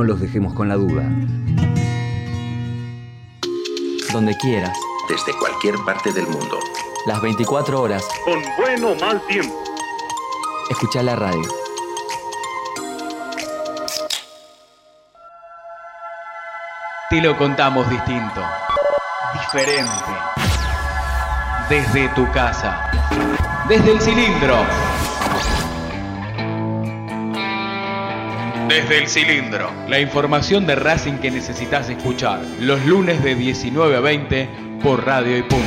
no los dejemos con la duda. Donde quieras. Desde cualquier parte del mundo. Las 24 horas. Con buen o mal tiempo. Escucha la radio. Te lo contamos distinto. Diferente. Desde tu casa. Desde el cilindro. Desde el cilindro. La información de Racing que necesitas escuchar. Los lunes de 19 a 20 por Radio y Punto.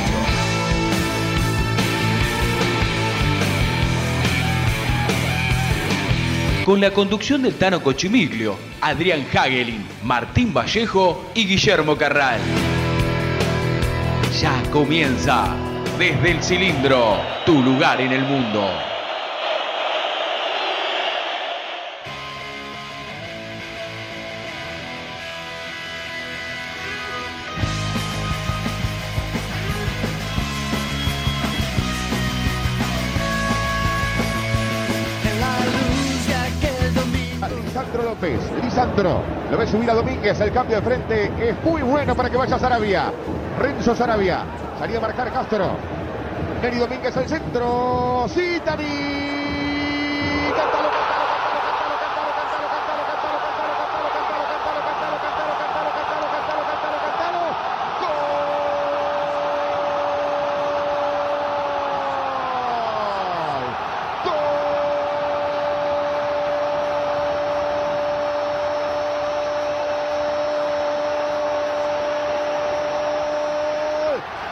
Con la conducción del Tano Cochimiglio, Adrián Hagelin, Martín Vallejo y Guillermo Carral. Ya comienza desde el cilindro, tu lugar en el mundo. Lo ve subir a Domínguez, el cambio de frente es muy bueno para que vaya Sarabia. Renzo Sarabia, salía a marcar Castro. Neri Domínguez al centro, Citani. Cántalo,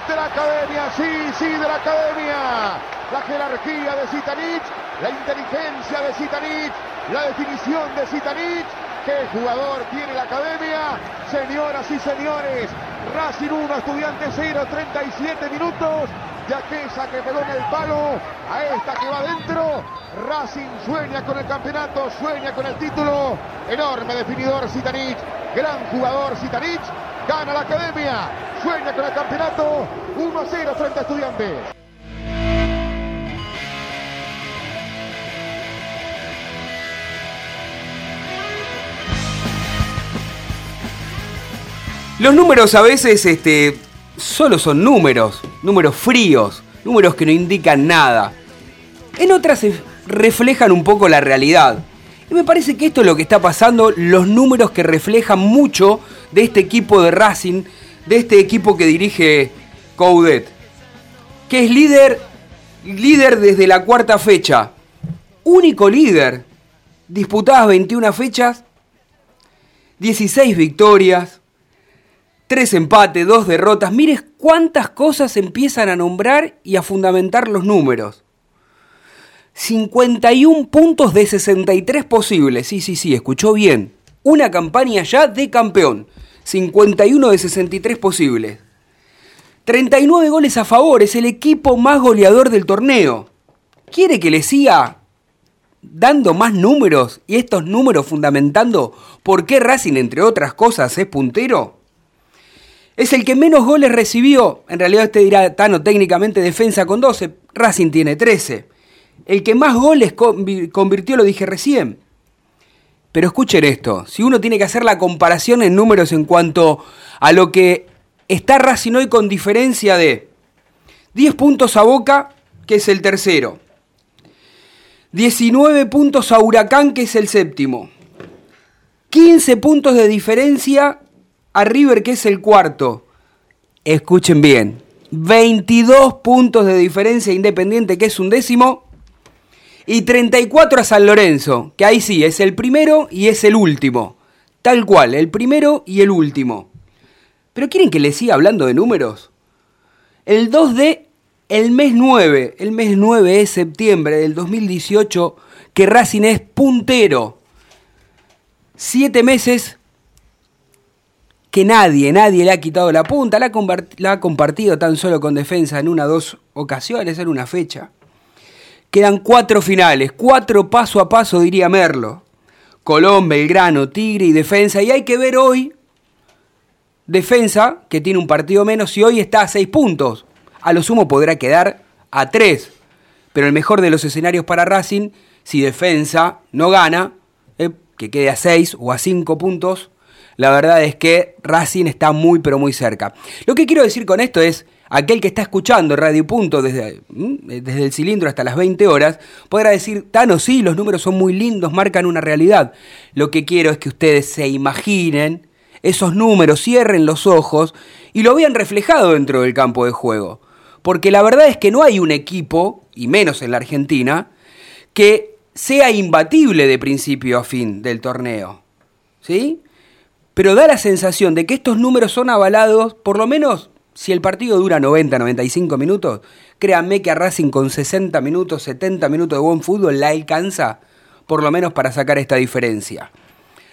de la academia, la academia. La jerarquía de Zitanich, la inteligencia de Zitanich, la definición de Zitanich. ¿Qué jugador tiene la academia? Señoras y señores, Racing 1, Estudiante 0, 37 minutos. De aquella que pegó en el palo a esta que va adentro. Racing sueña con el campeonato, sueña con el título. Enorme definidor Zitanich, gran jugador Zitanich. Gana la academia, sueña con el campeonato 1 a 0 frente a Estudiantes. Los números a veces este, solo son números, números fríos, números que no indican nada. En otras reflejan un poco la realidad. Y me parece que esto es lo que está pasando, los números que reflejan mucho de este equipo de Racing, de este equipo que dirige Coudet, que es líder, líder desde la cuarta fecha, único líder, disputadas 21 fechas, 16 victorias, 3 empates, 2 derrotas. Mires cuántas cosas empiezan a nombrar y a fundamentar los números. 51 puntos de 63 posibles. Sí, sí, sí, escuchó bien. Una campaña ya de campeón. 51 de 63 posibles. 39 goles a favor, es el equipo más goleador del torneo. ¿Quiere que le siga dando más números y estos números fundamentando por qué Racing, entre otras cosas, es puntero? Es el que menos goles recibió. En realidad usted dirá, Tano, técnicamente defensa con 12. Racing tiene 13. El que más goles convirtió, lo dije recién. Pero escuchen esto, si uno tiene que hacer la comparación en números en cuanto a lo que está Racing hoy con diferencia de 10 puntos a Boca, que es el tercero. 19 puntos a Huracán, que es el séptimo. 15 puntos de diferencia a River, que es el cuarto. Escuchen bien. 22 puntos de diferencia Independiente, que es un décimo. Y 34 a San Lorenzo, que ahí sí, es el primero y es el último. Tal cual, el primero y el último. ¿Pero quieren que les siga hablando de números? El 2 de el mes 9, el mes 9 es septiembre del 2018, que Racing es puntero. Siete meses que nadie, nadie le ha quitado la punta, la, la ha compartido tan solo con defensa en una o dos ocasiones, en una fecha. Quedan cuatro finales, cuatro paso a paso, diría Merlo. Colón, Belgrano, Tigre y Defensa. Y hay que ver hoy, Defensa, que tiene un partido menos, y hoy está a seis puntos. A lo sumo podrá quedar a tres. Pero el mejor de los escenarios para Racing, si Defensa no gana, eh, que quede a 6 o a 5 puntos, la verdad es que Racing está muy pero muy cerca. Lo que quiero decir con esto es, aquel que está escuchando Radio Punto desde, desde el cilindro hasta las 20 horas, podrá decir, Tano, sí, los números son muy lindos, marcan una realidad. Lo que quiero es que ustedes se imaginen esos números, cierren los ojos y lo vean reflejado dentro del campo de juego. Porque la verdad es que no hay un equipo, y menos en la Argentina, que sea imbatible de principio a fin del torneo. ¿Sí? Pero da la sensación de que estos números son avalados, por lo menos si el partido dura 90, 95 minutos, créanme que a Racing con 60 minutos, 70 minutos de buen fútbol la alcanza, por lo menos para sacar esta diferencia.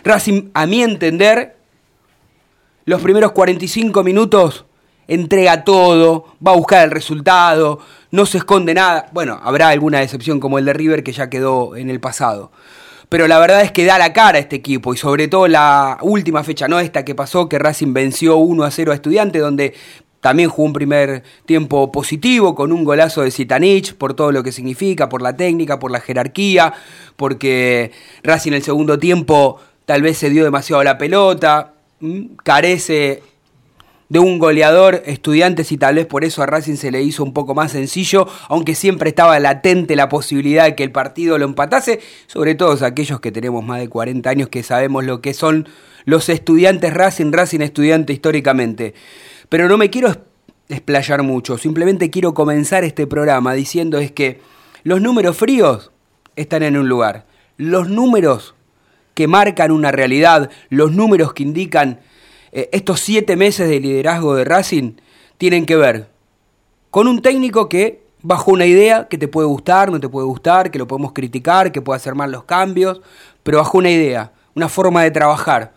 Racing, a mi entender, los primeros 45 minutos entrega todo, va a buscar el resultado, no se esconde nada. Bueno, habrá alguna excepción como el de River que ya quedó en el pasado pero la verdad es que da la cara a este equipo y sobre todo la última fecha, no esta que pasó, que Racing venció 1 a 0 a Estudiante, donde también jugó un primer tiempo positivo con un golazo de Zitanich por todo lo que significa, por la técnica, por la jerarquía, porque Racing en el segundo tiempo tal vez se dio demasiado la pelota, carece de un goleador estudiantes y tal vez por eso a Racing se le hizo un poco más sencillo, aunque siempre estaba latente la posibilidad de que el partido lo empatase, sobre todo aquellos que tenemos más de 40 años que sabemos lo que son los estudiantes Racing, Racing estudiante históricamente. Pero no me quiero explayar mucho, simplemente quiero comenzar este programa diciendo es que los números fríos están en un lugar, los números que marcan una realidad, los números que indican eh, estos siete meses de liderazgo de Racing tienen que ver con un técnico que bajo una idea que te puede gustar, no te puede gustar, que lo podemos criticar, que puede hacer mal los cambios, pero bajo una idea, una forma de trabajar.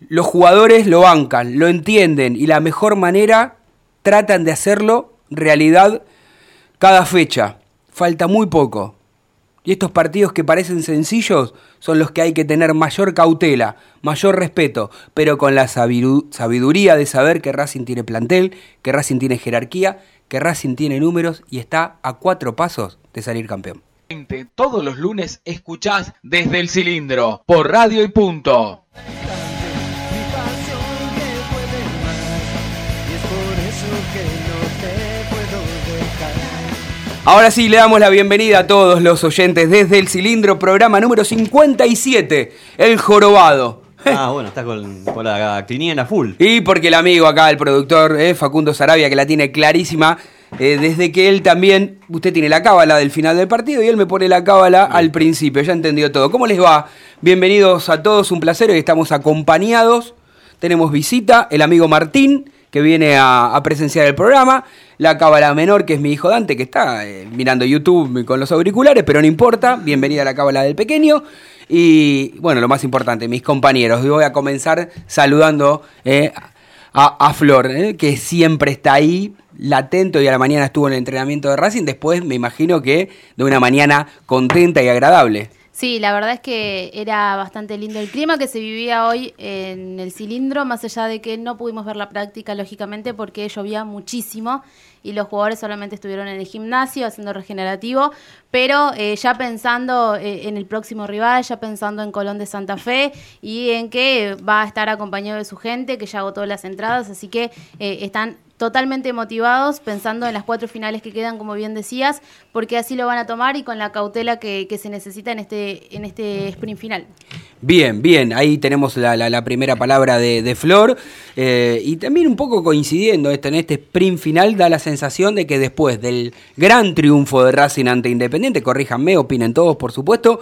Los jugadores lo bancan, lo entienden y la mejor manera tratan de hacerlo realidad cada fecha. Falta muy poco. Y estos partidos que parecen sencillos son los que hay que tener mayor cautela, mayor respeto, pero con la sabiduría de saber que Racing tiene plantel, que Racing tiene jerarquía, que Racing tiene números y está a cuatro pasos de salir campeón. Todos los lunes escuchás desde el cilindro, por radio y punto. Ahora sí, le damos la bienvenida a todos los oyentes desde el cilindro, programa número 57, El Jorobado. Ah, bueno, está con, la cliniana full. Y porque el amigo acá, el productor, eh, Facundo Sarabia, que la tiene clarísima, eh, desde que él también, usted tiene la cábala del final del partido y él me pone la cábala al principio, ya entendió todo. ¿Cómo les va? Bienvenidos a todos, un placer, hoy estamos acompañados, tenemos visita, el amigo Martín, que viene a, presenciar el programa. La cábala menor, que es mi hijo Dante, que está eh, mirando YouTube con los auriculares, pero no importa. Bienvenida a la cábala del pequeño. Y bueno, lo más importante, mis compañeros. Voy a comenzar saludando eh, a, Flor, eh, que siempre está ahí, latente. Hoy a la mañana estuvo en el entrenamiento de Racing. Después me imagino que de una mañana contenta y agradable. Sí, la verdad es que era bastante lindo el clima que se vivía hoy en el cilindro, más allá de que no pudimos ver la práctica, lógicamente, porque llovía muchísimo y los jugadores solamente estuvieron en el gimnasio haciendo regenerativo, pero eh, ya pensando eh, en el próximo rival, ya pensando en Colón de Santa Fe y en que va a estar acompañado de su gente, que ya agotó las entradas, así que eh, están totalmente motivados, pensando en las cuatro finales que quedan, como bien decías, porque así lo van a tomar y con la cautela que, se necesita en este, en este sprint final. Bien, bien, ahí tenemos la, primera palabra de, Flor eh, y también un poco coincidiendo esto, en este sprint final da la sensación de que después del gran triunfo de Racing ante Independiente, corríjanme, opinen todos por supuesto,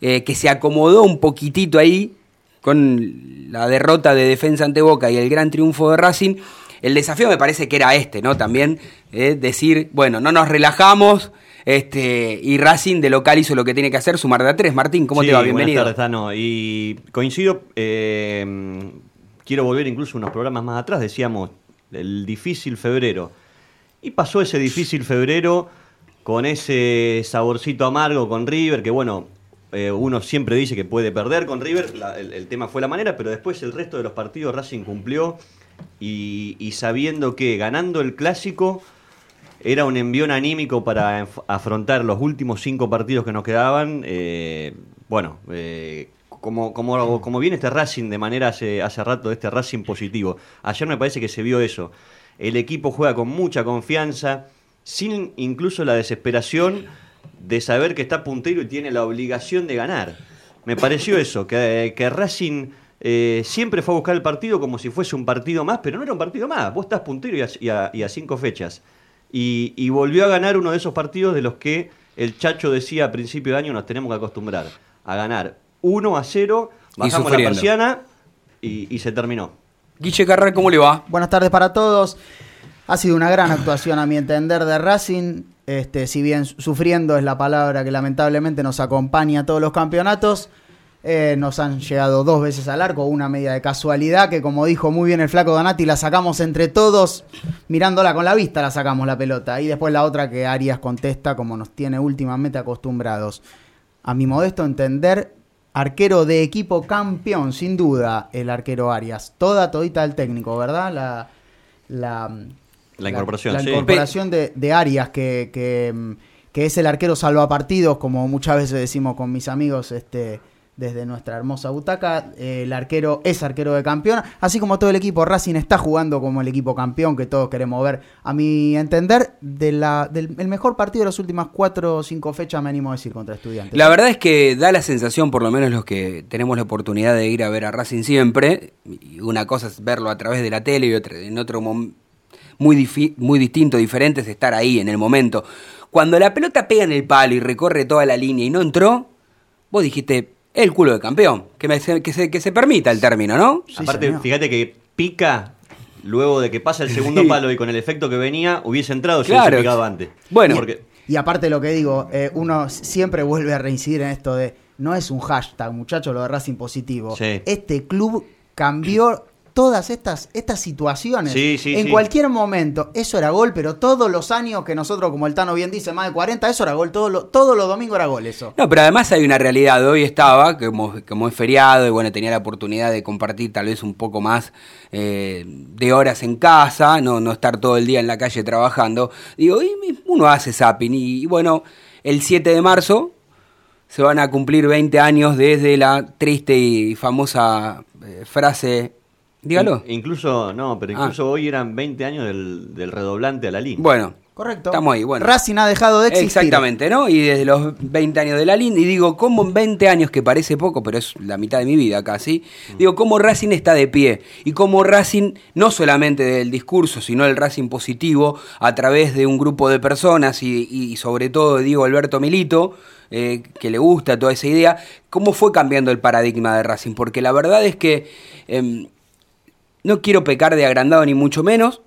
eh, que se acomodó un poquitito ahí con la derrota de defensa ante Boca y el gran triunfo de Racing, el desafío me parece que era este, ¿no? También eh, decir, bueno, no nos relajamos. Este, y Racing de local hizo lo que tiene que hacer, sumar de a tres. Martín, ¿cómo te va? Bienvenido. Buenas tardes, Y coincido, eh, quiero volver incluso unos programas más atrás, decíamos, el difícil febrero. Y pasó ese difícil febrero con ese saborcito amargo con River, que bueno, eh, uno siempre dice que puede perder con River, el, tema fue la manera, pero después el resto de los partidos Racing cumplió y, sabiendo que ganando el clásico era un envión anímico para afrontar los últimos cinco partidos que nos quedaban, eh, bueno, eh, como, como, viene este Racing de manera hace, hace rato, este Racing positivo. Ayer me parece que se vio eso. El equipo juega con mucha confianza, sin incluso la desesperación de saber que está puntero y tiene la obligación de ganar. Me pareció eso, que, que Racing eh, siempre fue a buscar el partido como si fuese un partido más, pero no era un partido más. Vos estás puntero y a, y a- y a cinco fechas. Y, y volvió a ganar uno de esos partidos de los que el Chacho decía a principio de año nos tenemos que acostumbrar a ganar 1 a 0, bajamos la persiana y, y se terminó. Guille Carral, ¿cómo le va? Buenas tardes para todos. Ha sido una gran actuación a mi entender de Racing. Este, si bien sufriendo es la palabra que lamentablemente nos acompaña a todos los campeonatos, eh, nos han llegado dos veces al arco, una media de casualidad que como dijo muy bien el flaco Donati, la sacamos entre todos, mirándola con la vista la sacamos la pelota. Y después la otra que Arias contesta como nos tiene últimamente acostumbrados. A mi modesto entender, arquero de equipo campeón, sin duda, el arquero Arias. Toda, todita el técnico, ¿verdad? La, la, La incorporación, la, sí. incorporación de, de Arias, que, que, que es el arquero salvapartidos, como muchas veces decimos con mis amigos este, desde nuestra hermosa butaca. Eh, el arquero es arquero de campeón, así como todo el equipo. Racing está jugando como el equipo campeón que todos queremos ver. A mi entender, del el mejor partido de las últimas cuatro o cinco fechas, me animo a decir, contra estudiantes. La verdad es que da la sensación, por lo menos los que tenemos la oportunidad de ir a ver a Racing siempre, y una cosa es verlo a través de la tele y otra en otro mom- muy, muy distinto, diferente es estar ahí en el momento. Cuando la pelota pega en el palo y recorre toda la línea y no entró, vos dijiste, el culo de campeón, que, me- que, se, que se permita el término, ¿no? Sí, Aparte, señor. fíjate que pica luego de que pasa el segundo Sí. palo y con el efecto que venía, hubiese entrado si Claro. hubiese picado antes. Bueno. porque Y aparte lo que digo, eh, uno siempre vuelve a reincidir en esto de, no es un hashtag, muchachos, lo de Racing positivo. Sí. Este club cambió todas estas, estas situaciones. Sí, sí, en sí. cualquier momento, eso era gol, pero todos los años que nosotros, como el Tano bien dice, más de 40, eso era gol, todos los, todos los domingos era gol eso. No, pero además hay una realidad. Hoy estaba, como, como es feriado, y bueno, tenía la oportunidad de compartir tal vez un poco más eh, de horas en casa, no, no estar todo el día en la calle trabajando. Digo, y uno hace zapping. Y, y bueno, el 7 de marzo se van a cumplir 20 años desde la triste y famosa eh, frase. Dígalo. in- incluso, no, pero Ah. incluso hoy eran 20 años del, del redoblante a la línea. Bueno, Correcto. Estamos ahí, bueno. Racing ha dejado de existir. Exactamente, ¿no? Y desde los 20 años de la Linda, y digo, ¿cómo en 20 años, que parece poco, pero es la mitad de mi vida casi, digo, cómo Racing está de pie? Y cómo Racing, no solamente del discurso, sino el Racing positivo, a través de un grupo de personas y, y sobre todo de Diego Alberto Milito, eh, que le gusta toda esa idea, cómo fue cambiando el paradigma de Racing. Porque la verdad es que em, no quiero pecar de agrandado ni mucho menos,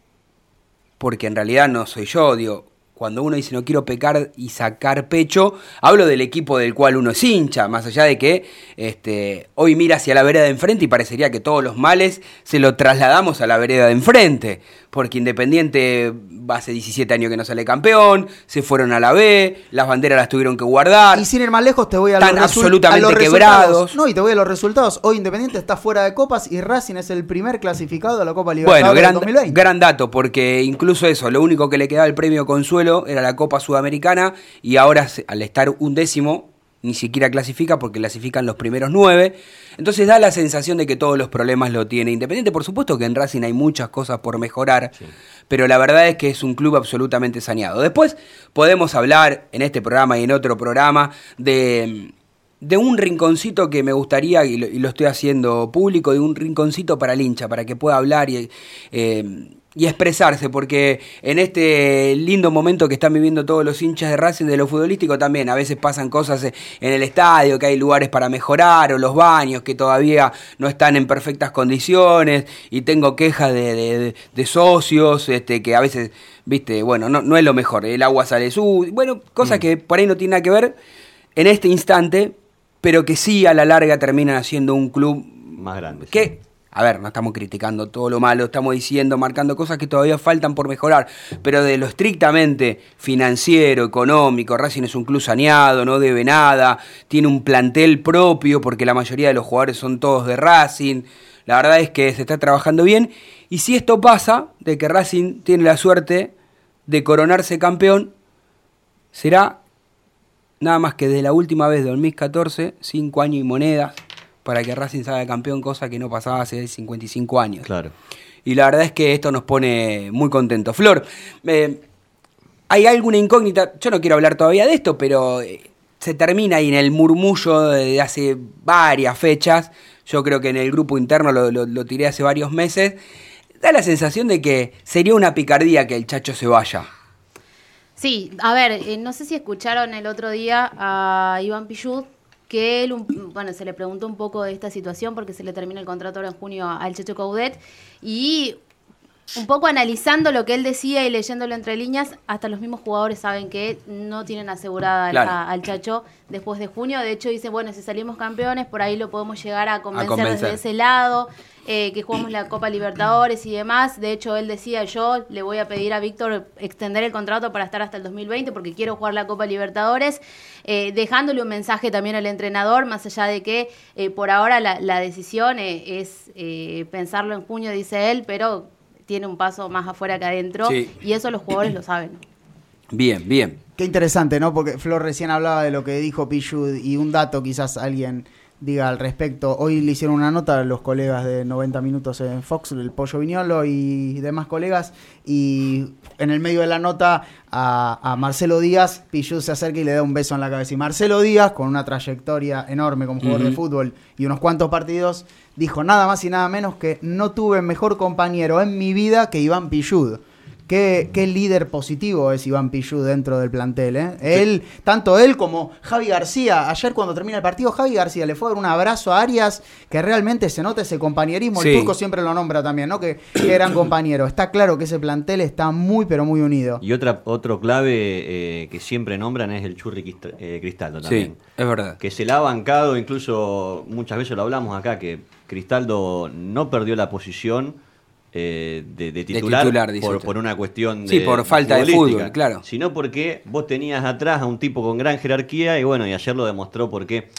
porque en realidad no soy yo, digo, cuando uno dice no quiero pecar y sacar pecho, hablo del equipo del cual uno es hincha, más allá de que este, hoy mira hacia la vereda de enfrente y parecería que todos los males se lo trasladamos a la vereda de enfrente, porque Independiente hace 17 años que no sale campeón, se fueron a la B, las banderas las tuvieron que guardar. Y sin ir más lejos, te voy a los, absolutamente a los quebrados. No, y te voy a los resultados. Hoy Independiente está fuera de copas y Racing es el primer clasificado de la Copa Bueno, Libertadores gran, del 2020. gran dato, porque incluso eso, lo único que le quedaba el premio Consuelo era la Copa Sudamericana y ahora al estar un décimo ni siquiera clasifica porque clasifican los primeros nueve. Entonces da la sensación de que todos los problemas lo tiene Independiente. Por supuesto que en Racing hay muchas cosas por mejorar, pero la verdad es que es un club absolutamente saneado. Después podemos hablar en este programa y en otro programa de de un rinconcito que me gustaría, y lo, y lo estoy haciendo público, de un rinconcito para el hincha, para que pueda hablar y, eh, y expresarse, porque en este lindo momento que están viviendo todos los hinchas de Racing, de lo futbolístico también, a veces pasan cosas en el estadio, que hay lugares para mejorar, o los baños que todavía no están en perfectas condiciones, y tengo quejas de, de- de socios, este, que a veces, viste, bueno, no, no es lo mejor, el agua sale su, bueno, cosas que por ahí no tienen nada que ver en este instante, pero que sí a la larga terminan haciendo un club Más grande. que, a ver, no estamos criticando todo lo malo, estamos diciendo, marcando cosas que todavía faltan por mejorar, pero de lo estrictamente financiero, económico, Racing es un club saneado, no debe nada, tiene un plantel propio porque la mayoría de los jugadores son todos de Racing, la verdad es que se está trabajando bien, y si esto pasa, de que Racing tiene la suerte de coronarse campeón, será nada más que desde la última vez de 2014, cinco años y monedas, para que Racing salga campeón, cosa que no pasaba hace 55 años. Claro. Y la verdad es que esto nos pone muy contentos. Flor, eh, ¿hay alguna incógnita? Yo no quiero hablar todavía de esto, pero eh, se termina ahí en el murmullo de hace varias fechas. Yo creo que en el grupo interno lo, lo- lo tiré hace varios meses. Da la sensación de que sería una picardía que el chacho se vaya. Sí, a ver, eh, no sé si escucharon el otro día a Iván Pichud, que él, bueno, se le preguntó un poco de esta situación porque se le termina el contrato ahora en junio al Checho Caudet y un poco analizando lo que él decía y leyéndolo entre líneas, hasta los mismos jugadores saben que no tienen asegurada al- Claro. a- al Chacho después de junio. De hecho, dice, bueno, si salimos campeones, por ahí lo podemos llegar a convencer, convencer. desde ese lado, eh, que jugamos la Copa Libertadores y demás. De hecho, él decía, yo le voy a pedir a Víctor extender el contrato para estar hasta el 2020 porque quiero jugar la Copa Libertadores, eh, dejándole un mensaje también al entrenador, más allá de que eh, por ahora la, la decisión es eh, pensarlo en junio, dice él, pero tiene un paso más afuera que adentro Sí. y eso los jugadores lo saben. Bien, bien. Qué interesante, ¿no? Porque Flor recién hablaba de lo que dijo Pichud y un dato quizás alguien diga al respecto. Hoy le hicieron una nota a los colegas de 90 minutos en Fox, el Pollo Viñolo y demás colegas, y en el medio de la nota a, a Marcelo Díaz, Pichud se acerca y le da un beso en la cabeza. Y Marcelo Díaz, con una trayectoria enorme como jugador de fútbol y unos cuantos partidos, dijo nada más y nada menos que no tuve mejor compañero en mi vida que Iván Pichud. Qué, qué líder positivo es Iván Pichú dentro del plantel, ¿eh? Él, tanto él como Javi García. Ayer cuando termina el partido, Javi García le fue a dar un abrazo a Arias, que realmente se nota ese compañerismo. Sí. El turco siempre lo nombra también, ¿no? Que, que eran compañeros. Está claro que ese plantel está muy, pero muy unido. Y otra, otro clave eh, que siempre nombran es el Churri eh, Cristaldo también. Sí, es verdad. Que se la ha bancado, incluso muchas veces lo hablamos acá, que Cristaldo no perdió la posición eh, de, de titular, por, una cuestión de Sí, por falta de fútbol, claro. Sino porque vos tenías atrás a un tipo con gran jerarquía y bueno, y ayer lo demostró por qué.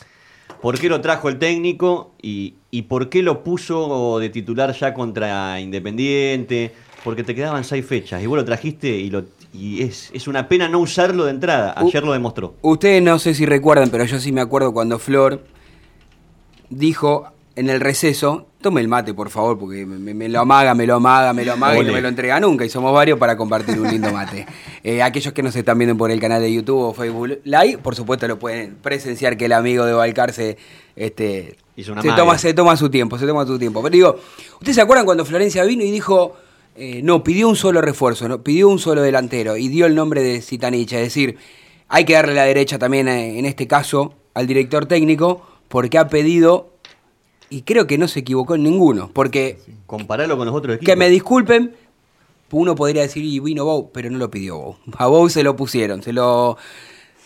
¿Por qué lo trajo el técnico y, y por qué lo puso de titular ya contra Independiente? Porque te quedaban seis fechas y vos lo trajiste y, lo, y es, es una pena no usarlo de entrada. Ayer lo demostró. Ustedes no sé si recuerdan, pero yo sí me acuerdo cuando Flor dijo en el receso, tome el mate por favor, porque me, lo amaga, me lo amaga, me lo amaga y no me lo entrega nunca. Y somos varios para compartir un lindo mate. Eh, aquellos que nos están viendo por el canal de YouTube o Facebook Live, por supuesto lo pueden presenciar que el amigo de Valcarce este, Hizo una se, magia. toma, se toma su tiempo, se toma su tiempo. Pero digo, ¿ustedes se acuerdan cuando Florencia vino y dijo, eh, no, pidió un solo refuerzo, no, pidió un solo delantero y dio el nombre de Zitanich? Es decir, hay que darle la derecha también eh, en este caso al director técnico porque ha pedido, y creo que no se equivocó en ninguno, porque Compararlo con los otros equipos. que me disculpen, uno podría decir, y vino Bow, pero no lo pidió Bow. A Bow se lo pusieron, se lo,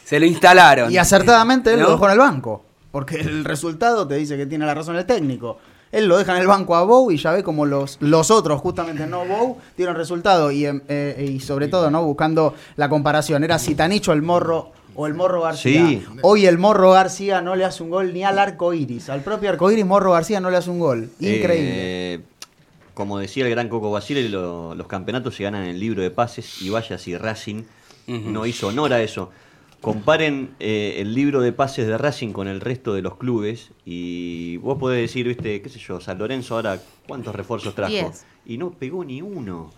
se lo instalaron. Y acertadamente él ¿No? lo dejó en el banco. Porque el resultado te dice que tiene la razón el técnico. Él lo deja en el banco a Bow y ya ve como los, los otros, justamente no Bow, dieron resultado. Y, em, eh, y sobre todo, ¿no? Buscando la comparación. Era Citanicho el morro o el morro García. Sí. Hoy el morro García no le hace un gol ni al arco iris. Al propio arco iris, morro García no le hace un gol. Increíble. Eh, como decía el gran Coco Basile, lo- los campeonatos se ganan en el libro de pases y vaya si Racing no hizo honor a eso. Comparen eh, el libro de pases de Racing con el resto de los clubes y vos podés decir, viste, qué sé yo, San Lorenzo ahora, ¿cuántos refuerzos trajo? Diez. Y no pegó ni uno.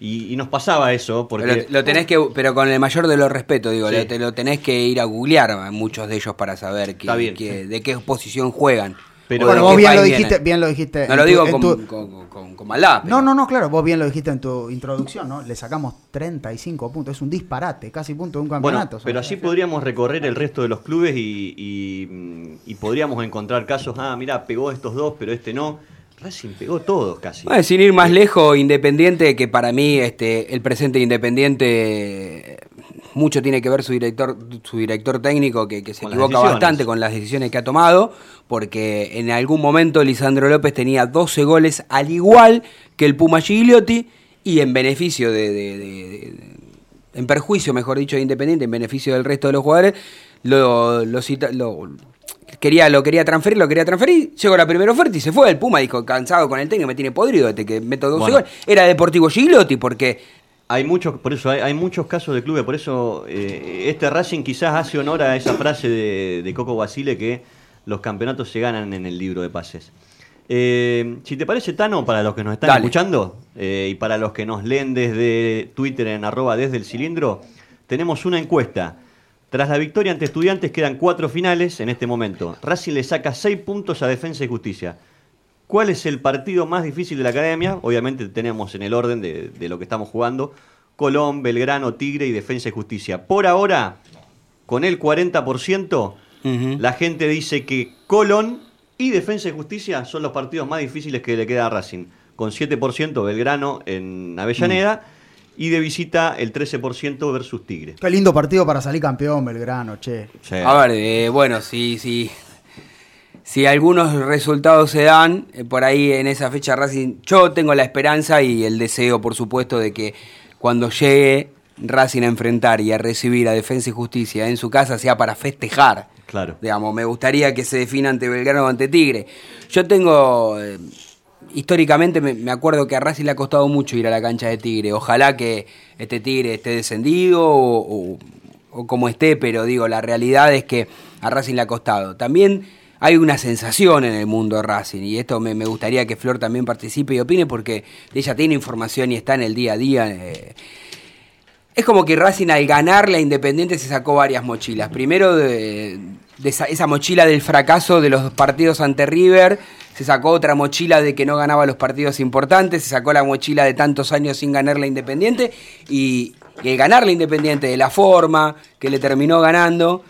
Y, y nos pasaba eso, porque... Pero lo tenés que, pero con el mayor de los respetos, digo, Sí. lo, te lo tenés que ir a googlear a muchos de ellos para saber que, Está bien. que- de qué posición juegan. Pero- bueno, vos bien lo, dijiste, bien lo dijiste. No lo tu- digo con, tu- con- con- con maldad. No, pero- no, no, claro, vos bien lo dijiste en tu introducción, ¿no? Le sacamos 35 puntos, es un disparate, casi punto de un Bueno, campeonato. pero así podríamos recorrer el resto de los clubes y, y, y podríamos encontrar casos, ah, mira, pegó estos dos, pero este no. Racing pegó todos casi. Bueno, sin ir más lejos, Independiente, que para mí este, el presente de Independiente mucho tiene que ver su director, su director técnico que, que se Con equivoca bastante con las decisiones que ha tomado, porque en algún momento Lisandro López tenía 12 goles al igual que el Puma Gigliotti y en beneficio de, de- de- de- en perjuicio, mejor dicho, de Independiente, en beneficio del resto de los jugadores, lo, lo cita- lo- quería, lo quería transferir, lo quería transferir, llegó la primera oferta y se fue. El Puma dijo, cansado con el técnico, me tiene podrido desde que meto 12 Bueno. goles. Era Deportivo Gigliotti, porque Hay muchos, por eso hay, hay muchos casos de clubes, por eso eh, este Racing quizás hace honor a esa frase de, de Coco Basile que los campeonatos se ganan en el libro de pases. Eh, si te parece, Tano, para los que nos están Dale. escuchando eh, y para los que nos leen desde Twitter en arroba desde el cilindro, tenemos una encuesta. Tras la victoria ante estudiantes quedan cuatro finales en este momento. Racing le saca seis puntos a Defensa y Justicia. ¿Cuál es el partido más difícil de la academia? Obviamente tenemos en el orden de, de lo que estamos jugando. Colón, Belgrano, Tigre y Defensa y Justicia. Por ahora, con el 40%, la gente dice que Colón y Defensa y Justicia son los partidos más difíciles que le queda a Racing. Con 7% Belgrano en Avellaneda y de visita el 13% versus Tigre. Qué lindo partido para salir campeón, Belgrano, che. Sí. A ver, eh, bueno, si, si, si algunos resultados se dan, eh, por ahí en esa fecha Racing, yo tengo la esperanza y el deseo, por supuesto, de que cuando llegue Racing a enfrentar y a recibir a Defensa y Justicia en su casa sea para festejar. Claro. Digamos, me gustaría que se defina ante Belgrano o ante Tigre. Yo tengo, eh, históricamente me, acuerdo que a Racing le ha costado mucho ir a la cancha de Tigre. Ojalá que este Tigre esté descendido o, como esté, pero digo, la realidad es que a Racing le ha costado. También hay una sensación en el mundo de Racing y esto me, gustaría que Flor también participe y opine porque ella tiene información y está en el día a día. eh, es como que Racing al ganar la Independiente se sacó varias mochilas. Primero de esa, esa mochila del fracaso de los partidos ante River, se sacó otra mochila de que no ganaba los partidos importantes, se sacó la mochila de tantos años sin ganar la Independiente y, y ganar la Independiente de la forma que le terminó ganando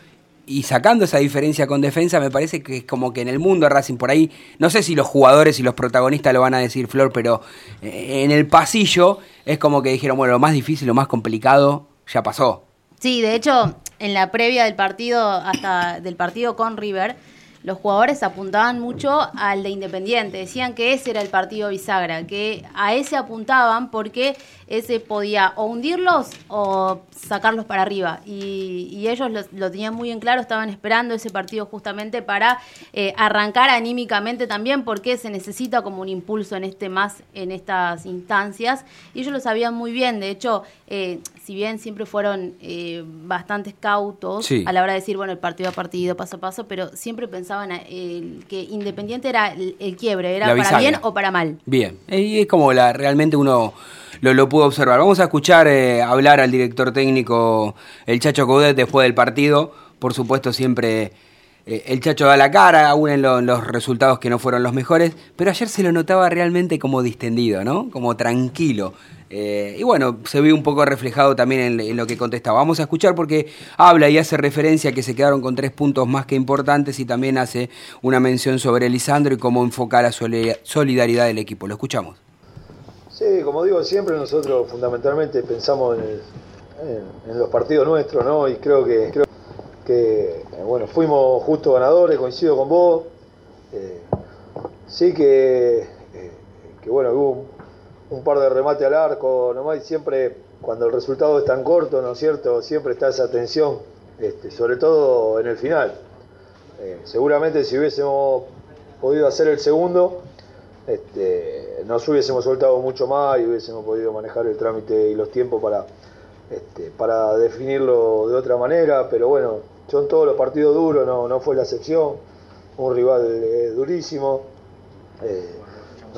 y sacando esa diferencia con defensa, me parece que es como que en el mundo Racing por ahí, no sé si los jugadores y los protagonistas lo van a decir Flor, pero eh, en el pasillo es como que dijeron, bueno, lo más difícil, lo más complicado ya pasó. Sí, de hecho, en la previa del partido, hasta del partido con River, los jugadores apuntaban mucho al de Independiente. Decían que ese era el partido bisagra, que a ese apuntaban porque ese podía o hundirlos o sacarlos para arriba. Y, ellos lo, lo tenían muy en claro, estaban esperando ese partido justamente para eh, arrancar anímicamente también, porque se necesita como un impulso en este más en estas instancias. Y ellos lo sabían muy bien. De hecho, eh, si bien siempre fueron eh, bastante cautos Sí. a la hora de decir, bueno, el partido a partido, paso a paso, pero siempre pensaban eh, que Independiente era el, el quiebre, era para bien o para mal. Bien, y es como la realmente uno lo, lo pudo observar. Vamos a escuchar eh, hablar al director técnico, el Chacho Coudet, después del partido. Por supuesto, siempre eh, el Chacho da la cara, aún en, lo- en los resultados que no fueron los mejores, pero ayer se lo notaba realmente como distendido, ¿no? Como tranquilo. Eh, y bueno, se ve un poco reflejado también en, lo que contestaba. Vamos a escuchar porque habla y hace referencia que se quedaron con tres puntos más que importantes y también hace una mención sobre Lisandro y cómo enfocar la soli- solidaridad del equipo. Lo escuchamos. Sí, como digo siempre, nosotros fundamentalmente pensamos en, los partidos nuestros, ¿no? Y creo que, creo que eh, bueno, fuimos justo ganadores, coincido con vos. Eh, sí que, que bueno, hubo un, un par de remate al arco, nomás, y siempre cuando el resultado es tan corto, ¿no es cierto? Siempre está esa tensión, este, sobre todo en el final. Eh, seguramente si hubiésemos podido hacer el segundo, este, nos hubiésemos soltado mucho más y hubiésemos podido manejar el trámite y los tiempos para, este, para definirlo de otra manera, pero bueno, son todos los partidos duros, no, no fue la excepción, un rival eh, durísimo, eh,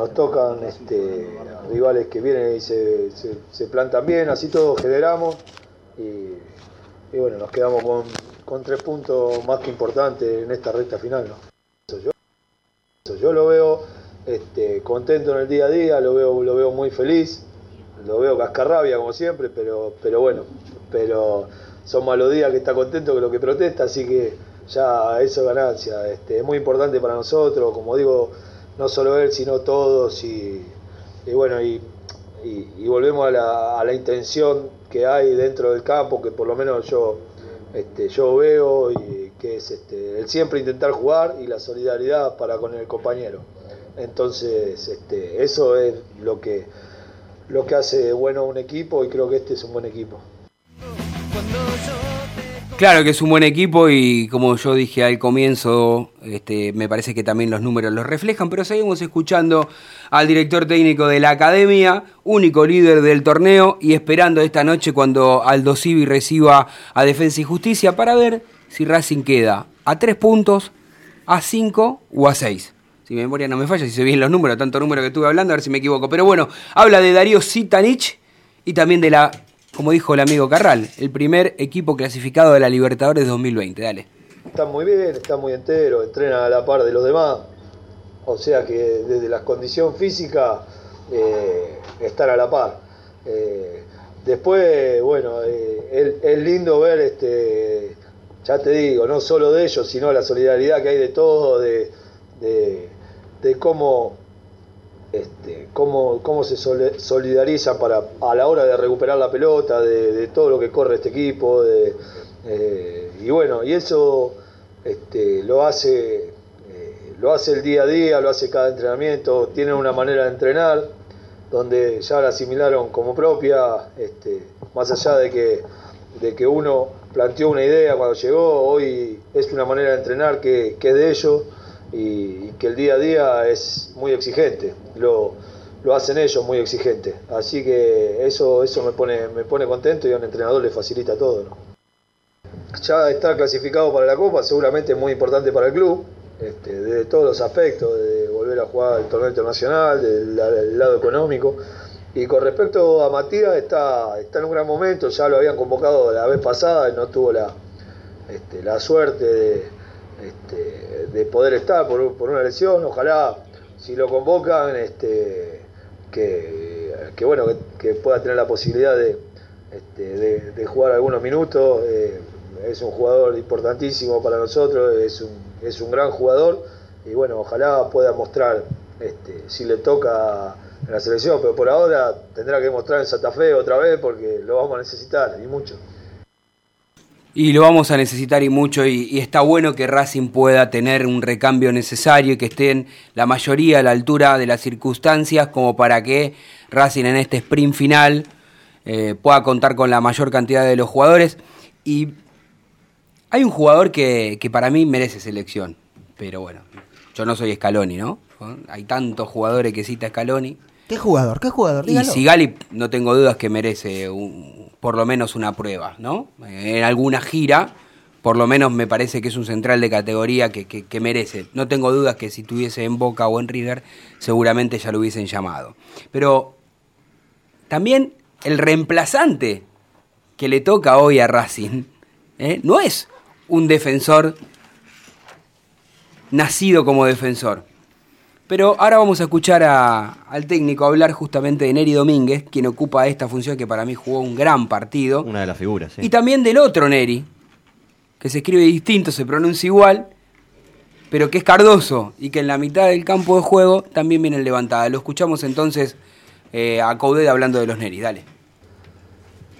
nos tocan este, rivales que vienen y se, plantan bien, así todos generamos y, bueno, nos quedamos con, con tres puntos más que importantes en esta recta final. ¿no? Eso yo, lo veo este, contento en el día a día, lo veo, lo veo muy feliz, lo veo cascarrabia como siempre, pero, pero bueno, pero son más los días que está contento que lo que protesta, así que ya eso es ganancia. Este, es muy importante para nosotros, como digo, no solo él, sino todos, y, bueno, y, volvemos a la, intención que hay dentro del campo, que por lo menos yo, este, yo veo, y que es este, el siempre intentar jugar y la solidaridad para con el compañero. Entonces, este, eso es lo que, lo que hace bueno un equipo y creo que este es un buen equipo. Claro que es un buen equipo y como yo dije al comienzo, este, me parece que también los números los reflejan, pero seguimos escuchando al director técnico de la academia, único líder del torneo y esperando esta noche cuando Aldo Civi reciba a Defensa y Justicia para ver si Racing queda a tres puntos, a 5 o a 6. Si mi memoria no me falla, si se bien los números, tanto número que estuve hablando, a ver si me equivoco. Pero bueno, habla de Darío Sitanich y también de la, como dijo el amigo Carral, el primer equipo clasificado de la Libertadores 2020. Dale. Está muy bien, está muy entero, entrena a la par de los demás. O sea que desde la condición física eh, estar a la par. Eh, después, bueno, eh, es, lindo ver, este, ya te digo, no solo de ellos, sino la solidaridad que hay de todos, de, de cómo, este, cómo, cómo se solidarizan para, a la hora de recuperar la pelota, de, todo lo que corre este equipo. eh, y bueno, y eso este, lo hace eh, lo hace el día a día, lo hace cada entrenamiento, tienen una manera de entrenar donde ya la asimilaron como propia, este, más allá de que, de que uno planteó una idea cuando llegó, hoy es una manera de entrenar que es de ellos y, que el día a día es muy exigente, lo, lo hacen ellos muy exigente, así que eso, eso me, pone, me pone contento y a un entrenador le facilita todo. ya estar clasificado para la Copa seguramente es muy importante para el club, este, desde todos los aspectos, de volver a jugar el torneo internacional, del, del lado económico. Y con respecto a Matías, está, está en un gran momento, ya lo habían convocado la vez pasada y no tuvo la, este, la suerte de, este, de poder estar por, por una lesión. Ojalá, si lo convocan, este, que, que bueno, que, pueda tener la posibilidad de, este, de jugar algunos minutos. eh, es un jugador importantísimo para nosotros, es un, es un gran jugador y bueno, ojalá pueda mostrar este, si le toca en la selección, pero por ahora tendrá que mostrar en Santa Fe otra vez porque lo vamos a necesitar y mucho. Y lo vamos a necesitar y mucho, y, está bueno que Racing pueda tener un recambio necesario y que estén la mayoría a la altura de las circunstancias como para que Racing en este sprint final eh, pueda contar con la mayor cantidad de los jugadores. Y hay un jugador que, que para mí merece selección, pero bueno, yo no soy Scaloni, ¿no? Hay tantos jugadores que cita Scaloni. ¿Qué jugador? ¿Qué jugador? Y. Sigali, no tengo dudas que merece un- por lo menos una prueba, ¿no? En alguna gira, por lo menos me parece que es un central de categoría que, que- que merece. No tengo dudas que si estuviese en Boca o en River, seguramente ya lo hubiesen llamado. Pero también el reemplazante que le toca hoy a Racing ¿eh? no es un defensor nacido como defensor. Pero ahora vamos a escuchar a- al técnico hablar justamente de Neri Domínguez, quien ocupa esta función que para mí jugó un gran partido. Una de las figuras, sí. Y también del otro Neri, que se escribe distinto, se pronuncia igual, pero que es Cardoso y que en la mitad del campo de juego también viene levantada. Lo escuchamos entonces eh, a Coudet hablando de los Neri. Dale.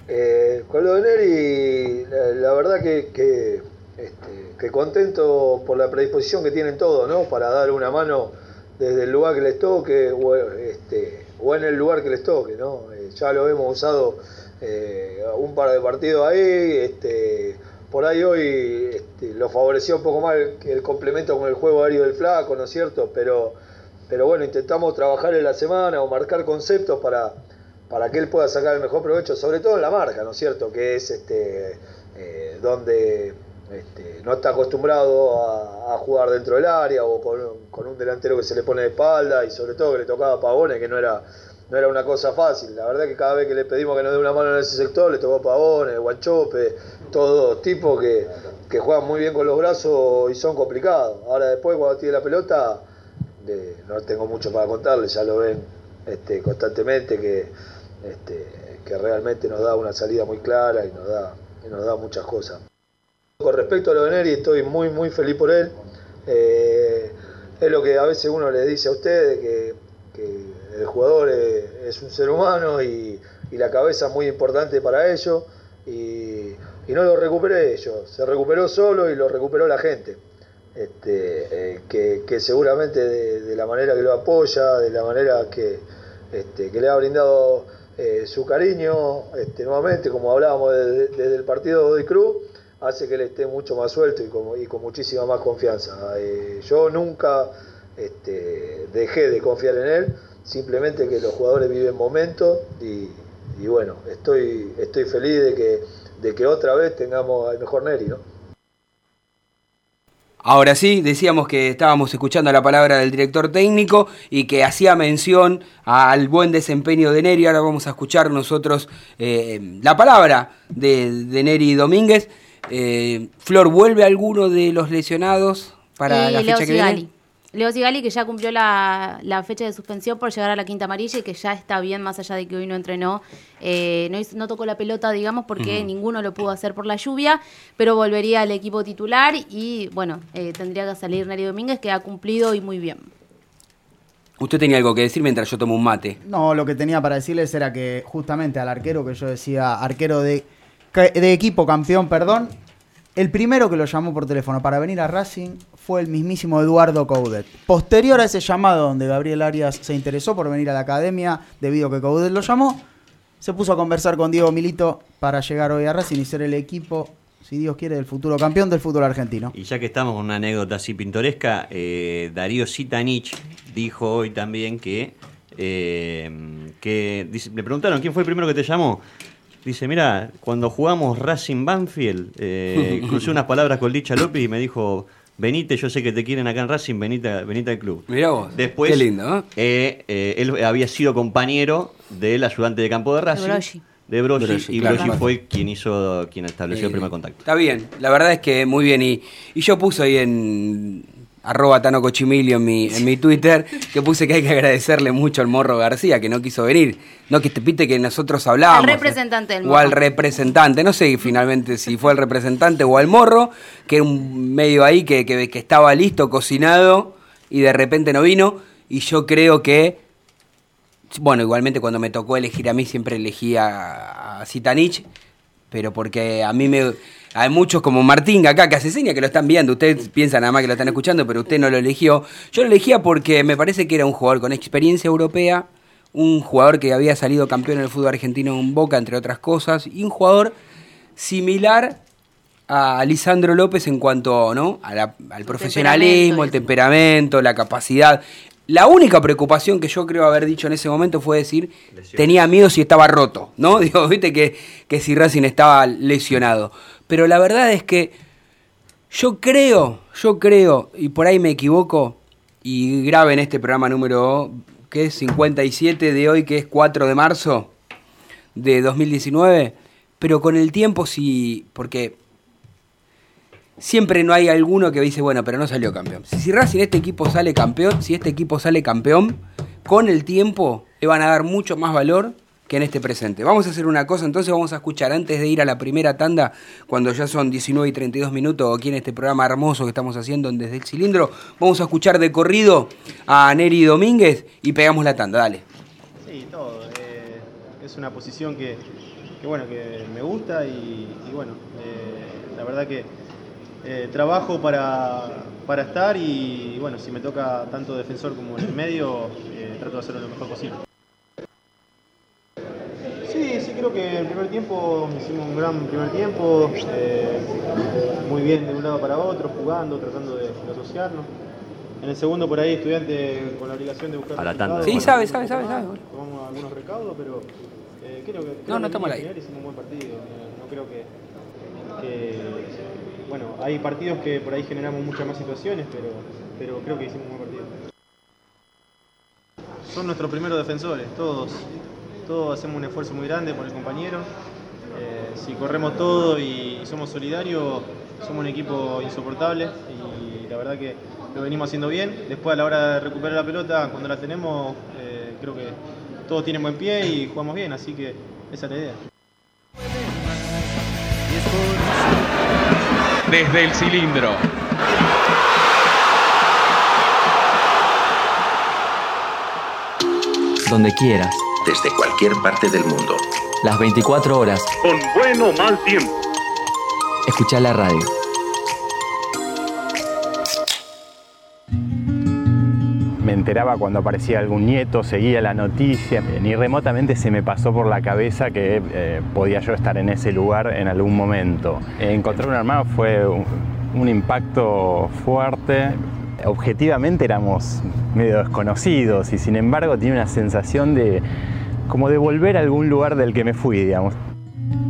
Eh, con lo de Neri, la, la verdad que, que, este, que contento por la predisposición que tienen todos, ¿no? Para dar una mano desde el lugar que les toque o, este, o en el lugar que les toque, ¿no? Eh, ya lo hemos usado eh, un par de partidos ahí, este, por ahí hoy este, lo favoreció un poco más el, complemento con el juego aéreo del flaco, ¿no es cierto? Pero, pero bueno, intentamos trabajar en la semana o marcar conceptos para, para que él pueda sacar el mejor provecho, sobre todo en la marca, ¿no es cierto? Que es este, eh, donde este, no está acostumbrado a, jugar dentro del área o con, un delantero que se le pone de espalda y sobre todo que le tocaba a Pavone, que no era, no era una cosa fácil. La verdad que cada vez que le pedimos que nos dé una mano en ese sector, le tocó a Pavone, Guanchope, todos tipos que, juegan muy bien con los brazos y son complicados. Ahora después cuando tiene la pelota, no tengo mucho para contarles, ya lo ven este, constantemente que, este, que realmente nos da una salida muy clara y nos da, y nos da muchas cosas. Con respecto a lo de Neri, estoy muy, muy feliz por él. Eh, es lo que a veces uno les dice a ustedes, que, el jugador es, un ser humano y, la cabeza es muy importante para ello. Y, no lo recuperé yo, se recuperó solo y lo recuperó la gente. Este, eh, que, seguramente de, la manera que lo apoya, de la manera que, este, le ha brindado eh, su cariño, este, nuevamente, como hablábamos desde el partido de Cruz, hace que él esté mucho más suelto y con, muchísima más confianza. Eh, yo nunca este, dejé de confiar en él, simplemente que los jugadores viven momentos y, y bueno, estoy, estoy feliz de que, de que otra vez tengamos al mejor Neri, ¿no? Ahora sí, decíamos que estábamos escuchando la palabra del director técnico y que hacía mención al buen desempeño de Neri. Ahora vamos a escuchar nosotros eh, la palabra de, de Neri Domínguez. Eh, Flor, ¿vuelve alguno de los lesionados para Y la Leo fecha que viene? Leo Sigali, que ya cumplió la, la fecha de suspensión por llegar a la quinta amarilla y que ya está bien, más allá de que hoy no entrenó. Eh, no, hizo- no tocó la pelota, digamos, porque ninguno lo pudo hacer por la lluvia, pero volvería al equipo titular y, bueno, eh, tendría que salir Neri Domínguez, que ha cumplido y muy bien. Usted tenía algo que decir mientras yo tomo un mate. No, lo que tenía para decirles era que justamente al arquero que yo decía, arquero de, de equipo campeón, perdón, el primero que lo llamó por teléfono para venir a Racing fue el mismísimo Eduardo Coudet. Posterior a ese llamado donde Gabriel Arias se interesó por venir a la academia debido a que Coudet lo llamó, se puso a conversar con Diego Milito para llegar hoy a Racing y ser el equipo, si Dios quiere, del futuro campeón del fútbol argentino. Y ya que estamos con una anécdota así pintoresca, eh, Darío Sitanich dijo hoy también que, eh, que le preguntaron quién fue el primero que te llamó. Dice, mira, cuando jugamos Racing Banfield, eh, crucé unas palabras con Licha López y me dijo, venite, yo sé que te quieren acá en Racing, venite, venite al club. Mirá vos, Después, qué lindo, ¿eh? eh, eh, él había sido compañero del ayudante de campo de Racing. Broggi. De Broggi, Broggi, y claro. Broggi fue quien hizo, quien estableció el primer contacto. Está bien, la verdad es que muy bien. Y, y yo puse ahí en arroba Tano Cochimilio en mi, en mi Twitter, que puse que hay que agradecerle mucho al Morro García, que no quiso venir. No que te pite que nosotros hablábamos. Al representante del O al Morro. representante, no sé finalmente si fue el representante o al Morro, que era un medio ahí que, que, que estaba listo, cocinado, y de repente no vino. Y yo creo que bueno, igualmente cuando me tocó elegir a mí siempre elegí a, a Zitanich, pero porque a mí me... Hay muchos como Martín acá que hace seña que lo están viendo, ustedes piensan nada más que lo están escuchando, pero usted no lo eligió. Yo lo elegía porque me parece que era un jugador con experiencia europea, un jugador que había salido campeón en el fútbol argentino en Boca, entre otras cosas, y un jugador similar a Lisandro López en cuanto ¿no? a la- al profesionalismo, el temperamento, la capacidad. La única preocupación que yo creo haber dicho en ese momento fue decir, tenía miedo si estaba roto, ¿no? Digo, viste que, que si Racing estaba lesionado. Pero la verdad es que yo creo, yo creo, y por ahí me equivoco, y grave en este programa número, que es 57 de hoy, que es 4 de marzo de 2019, pero con el tiempo sí, porque siempre no hay alguno que dice, bueno, pero no salió campeón. Si, si Racing este equipo sale campeón, si este equipo sale campeón, con el tiempo le van a dar mucho más valor que en este presente. Vamos a hacer una cosa, entonces vamos a escuchar antes de ir a la primera tanda, cuando ya son 19 y 32 minutos aquí en este programa hermoso que estamos haciendo en desde el cilindro, vamos a escuchar de corrido a Neri Domínguez y pegamos la tanda, dale. Sí, todo. eh, es una posición que, bueno, que me gusta y, bueno, eh, la verdad que eh, trabajo para, para estar y, bueno, si me toca tanto defensor como en el medio, trato de hacerlo lo mejor posible. Creo que el primer tiempo hicimos un gran primer tiempo, eh, muy bien de un lado para otro, jugando, tratando de, de asociarnos. En el segundo por ahí estudiante con la obligación de buscar A la tanda. Sí, sabe, sabe, sabe, sabe. Tomamos algunos recaudos, pero eh, creo que creo No, no estamos general hicimos un buen partido. no creo que, que- bueno, hay partidos que por ahí generamos muchas más situaciones, pero, pero creo que hicimos un buen partido. Son nuestros primeros defensores, todos. Todos hacemos un esfuerzo muy grande por el compañero. Eh, si corremos todo y somos solidarios, somos un equipo insoportable y la verdad que lo venimos haciendo bien. Después a la hora de recuperar la pelota, cuando la tenemos, eh, creo que todos tienen buen pie y jugamos bien, así que esa es la idea. Desde el cilindro. Donde quieras. Desde cualquier parte del mundo. Las 24 horas. Con buen o mal tiempo. Escucha la radio. Me enteraba cuando aparecía algún nieto, seguía la noticia. Ni remotamente se me pasó por la cabeza que eh, podía yo estar en ese lugar en algún momento. Encontrar un hermano fue un, un impacto fuerte. Objetivamente éramos medio desconocidos y sin embargo tiene una sensación de como de volver a algún lugar del que me fui, digamos.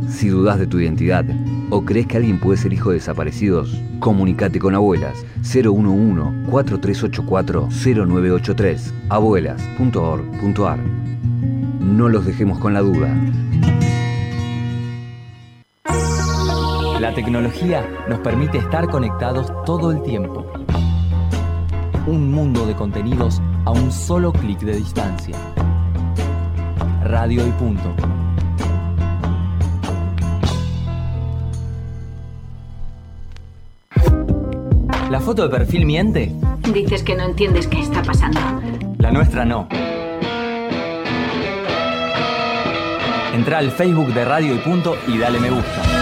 Si dudas de tu identidad o crees que alguien puede ser hijo de desaparecidos, comunicate con Abuelas 011-4384-0983 abuelas.org.ar No los dejemos con la duda. La tecnología nos permite estar conectados todo el tiempo. Un mundo de contenidos a un solo clic de distancia. Radio y punto. ¿La foto de perfil miente? Dices que no entiendes qué está pasando. La nuestra no. Entra al Facebook de Radio y Punto y dale me gusta.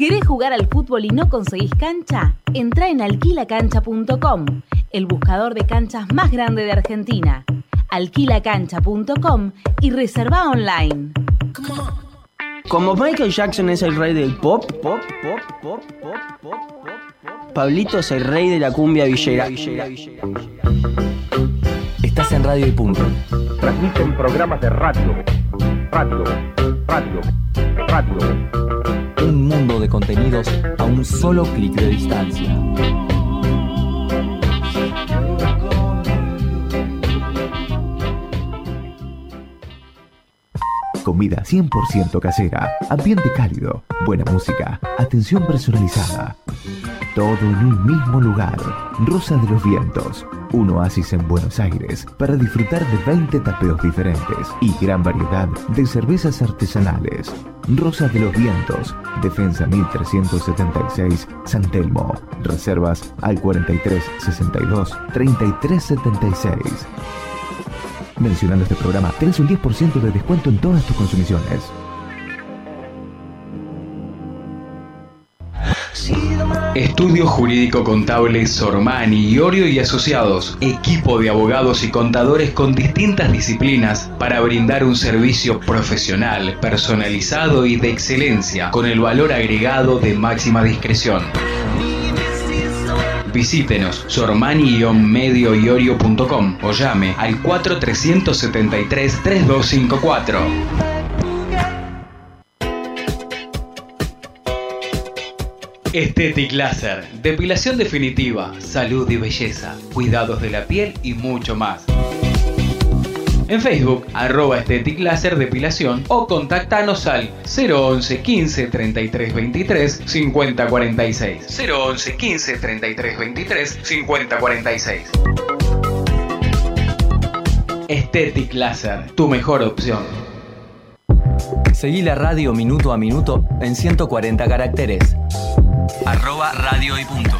¿Querés jugar al fútbol y no conseguís cancha? Entra en alquilacancha.com, el buscador de canchas más grande de Argentina. Alquilacancha.com y reserva online. Como Michael Jackson es el rey del pop, pop, pop, pop, pop, pop, pop, Pablito es el rey de la cumbia villera. Estás en Radio y Punto. Transmiten programas de radio. Radio. Radio. Radio. Un mundo de contenidos a un solo clic de distancia. Comida 100% casera, ambiente cálido, buena música, atención personalizada. Todo en un mismo lugar. Rosa de los Vientos, un oasis en Buenos Aires para disfrutar de 20 tapeos diferentes y gran variedad de cervezas artesanales. Rosa de los Vientos, Defensa 1376, San Telmo. Reservas al 43 62 33 76. Mencionando este programa, tenés un 10% de descuento en todas tus consumiciones. Estudio Jurídico Contable Sormani, Iorio y Asociados, equipo de abogados y contadores con distintas disciplinas para brindar un servicio profesional, personalizado y de excelencia, con el valor agregado de máxima discreción. Visítenos sormani-medioiorio.com o llame al 4373 3254. Estetic Laser, depilación definitiva, salud y belleza, cuidados de la piel y mucho más. En Facebook, arroba Estetic Depilación o contactanos al 011 15 33 23 50 46. 011 15 33 23 50 46. Estetic Laser, tu mejor opción. Seguí la radio minuto a minuto en 140 caracteres. Arroba radio y punto.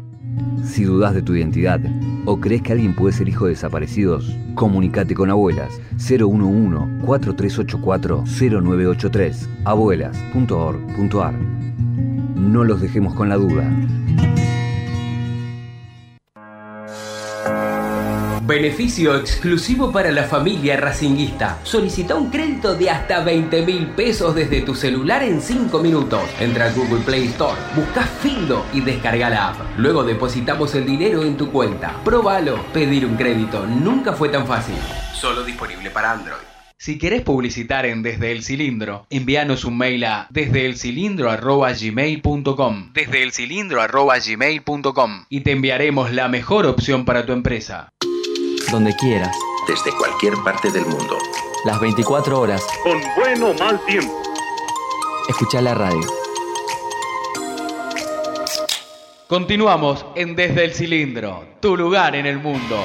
Si dudas de tu identidad o crees que alguien puede ser hijo de desaparecidos, comunicate con Abuelas 011-4384-0983 abuelas.org.ar No los dejemos con la duda. Beneficio exclusivo para la familia racinguista. Solicita un crédito de hasta 20 mil pesos desde tu celular en 5 minutos. Entra a Google Play Store, busca Findo y descarga la app. Luego depositamos el dinero en tu cuenta. Próbalo. Pedir un crédito nunca fue tan fácil. Solo disponible para Android. Si querés publicitar en Desde el Cilindro, envíanos un mail a desdeelcilindro.gmail.com desdeelcilindro.gmail.com y te enviaremos la mejor opción para tu empresa. Donde quieras. Desde cualquier parte del mundo. Las 24 horas. Con bueno o mal tiempo. Escucha la radio. Continuamos en Desde el Cilindro, tu lugar en el mundo.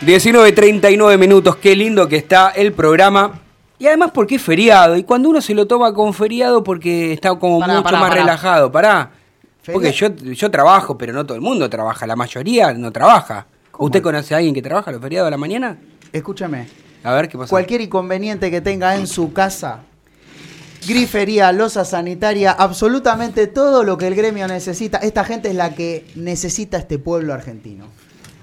19.39 minutos, qué lindo que está el programa. Y además porque es feriado. Y cuando uno se lo toma con feriado porque está como Pará, mucho pará, más pará. relajado. Pará. Porque yo, yo trabajo, pero no todo el mundo trabaja. La mayoría no trabaja. ¿Usted conoce a alguien que trabaja los feriados a la mañana? Escúchame, A ver, ¿qué pasa? Cualquier inconveniente que tenga en su casa, grifería, losa sanitaria, absolutamente todo lo que el gremio necesita. Esta gente es la que necesita este pueblo argentino.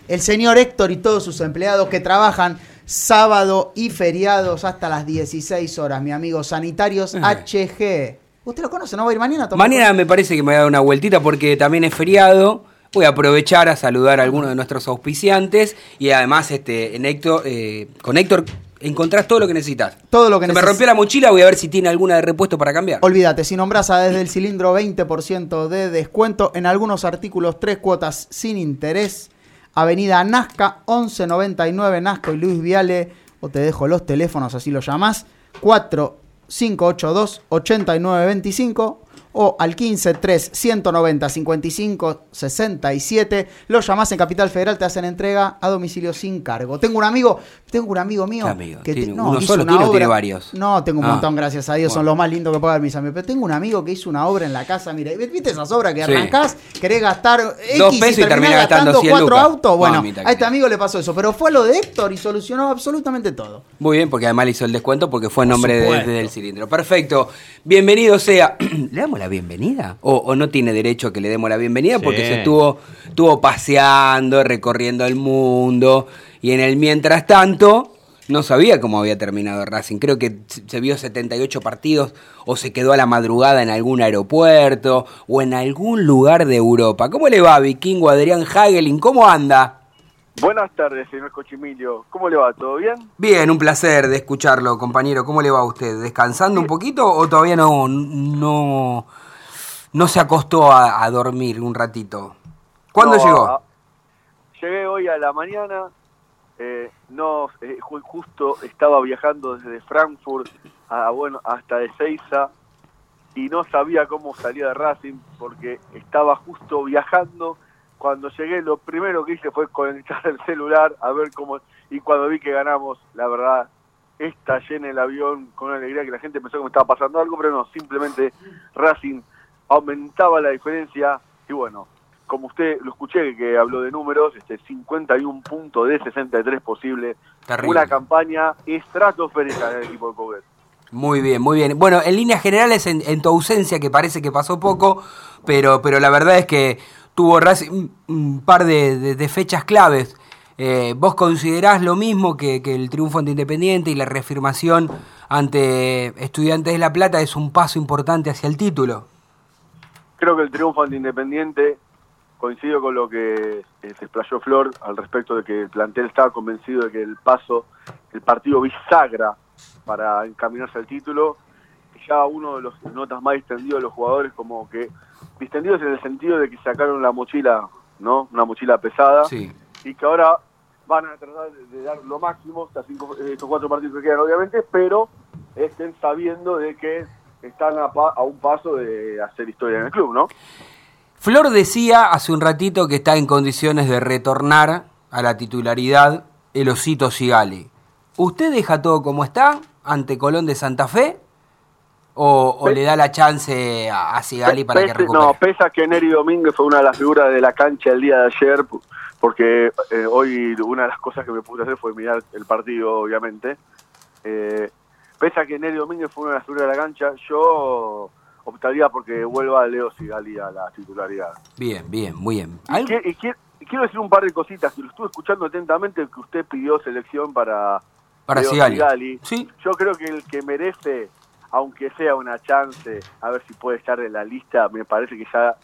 El señor Héctor y todos sus empleados que trabajan sábado y feriados hasta las 16 horas, mi amigo. Sanitarios. HG. ¿Usted lo conoce? ¿No va a ir mañana a tomar Mañana me parece que me voy a dar una vueltita porque también es feriado. Voy a aprovechar a saludar a algunos de nuestros auspiciantes y además este, en Héctor, eh, con Héctor encontrás todo lo que necesitas. Todo lo que Se me rompió la mochila, voy a ver si tiene alguna de repuesto para cambiar. Olvídate, si nombras a desde el cilindro 20% de descuento en algunos artículos, tres cuotas sin interés. Avenida Nazca, 1199 Nazca y Luis Viale. O te dejo los teléfonos, así lo llamás. 4582-8925 o al 153 190 55 67. Lo llamás en Capital Federal, te hacen entrega a domicilio sin cargo. Tengo un amigo, tengo un amigo mío que te- ¿Tiene no, uno hizo solo una tiene o obra- tiene varios? No, tengo un Ah. montón, gracias a Dios, son los más lindos que puedo dar mis amigos. Pero tengo un amigo que hizo una obra en la casa, mire, ¿viste esas obras que Sí. arrancás, querés gastar X Dos pesos y terminás terminás gastando 100 cuatro lucas. autos? Bueno, Mamita a este amigo le pasó eso, pero fue lo de Héctor y solucionó absolutamente todo. Muy bien, porque además le hizo el descuento porque fue en nombre de- del cilindro. Perfecto. Bienvenido sea. ¿Le damos la bienvenida? ¿O, o no tiene derecho que le demos la bienvenida? Sí. Porque se estuvo, estuvo paseando, recorriendo el mundo. Y en el mientras tanto, no sabía cómo había terminado Racing. Creo que se vio 78 partidos o se quedó a la madrugada en algún aeropuerto o en algún lugar de Europa. ¿Cómo le va, Vikingo Adrián Hagelin? ¿Cómo anda? Buenas tardes, señor Cochimilio. ¿Cómo le va? ¿Todo bien? Bien, un placer de escucharlo, compañero. ¿Cómo le va a usted? ¿Descansando un poquito o todavía no, no, no se acostó a, a dormir un ratito? ¿Cuándo No, llegó? llegué hoy a la mañana. Eh, no, eh, ju- justo estaba viajando desde Frankfurt a, bueno, hasta Ezeiza y no sabía cómo salía de Racing porque estaba justo viajando. Cuando llegué, lo primero que hice fue conectar el celular a ver cómo. Y cuando vi que ganamos, la verdad, estallé en el avión con una alegría que la gente pensó que me estaba pasando algo, pero no, simplemente Racing aumentaba la diferencia y bueno, como usted lo escuché que habló de números, este 51 puntos de 63 posible, Terrible. una campaña estratosférica del equipo de Coudet. Muy bien, muy bien. Bueno, en líneas generales, en, en tu ausencia, que parece que pasó poco, pero, pero la verdad es que tuvo un, un par de, de- de fechas claves. Eh, ¿Vos considerás lo mismo que, que el triunfo ante Independiente y la reafirmación ante Estudiantes de La Plata es un paso importante hacia el título? Creo que el triunfo ante Independiente coincido con lo que eh, se explayó Flor al respecto de que el plantel estaba convencido de que el paso, el partido bisagra para encaminarse al título, ya uno de los notas más distendidos de los jugadores como que distendidos en el sentido de que sacaron la mochila, ¿no? Una mochila pesada Sí. y que ahora van a tratar de, dar lo máximo estas cinco, estos cuatro partidos que quedan obviamente, pero estén sabiendo de que están a, pa- a un paso de hacer historia en el club, ¿no? Flor decía hace un ratito que está en condiciones de retornar a la titularidad el Osito Sigali. ¿Usted deja todo como está ante Colón de Santa Fe? ¿O, o le da la chance a, a Sigali para que recupere? no, pese a que Neri Domínguez fue una de las figuras de la cancha el día de ayer, porque eh, hoy una de las cosas que me puse a hacer fue mirar el partido, obviamente. Eh, pese a que Neri Domínguez fue una de las figuras de la cancha, yo optaría porque vuelva Leo Sigali a la titularidad. Bien, bien, muy bien. Y, qui- y qui- y quiero decir un par de cositas, lo estuve escuchando atentamente, que usted pidió selección para, Para Leo Sigali. Yo creo que el que merece, aunque sea una chance, a ver si puede estar en la lista, me parece que ya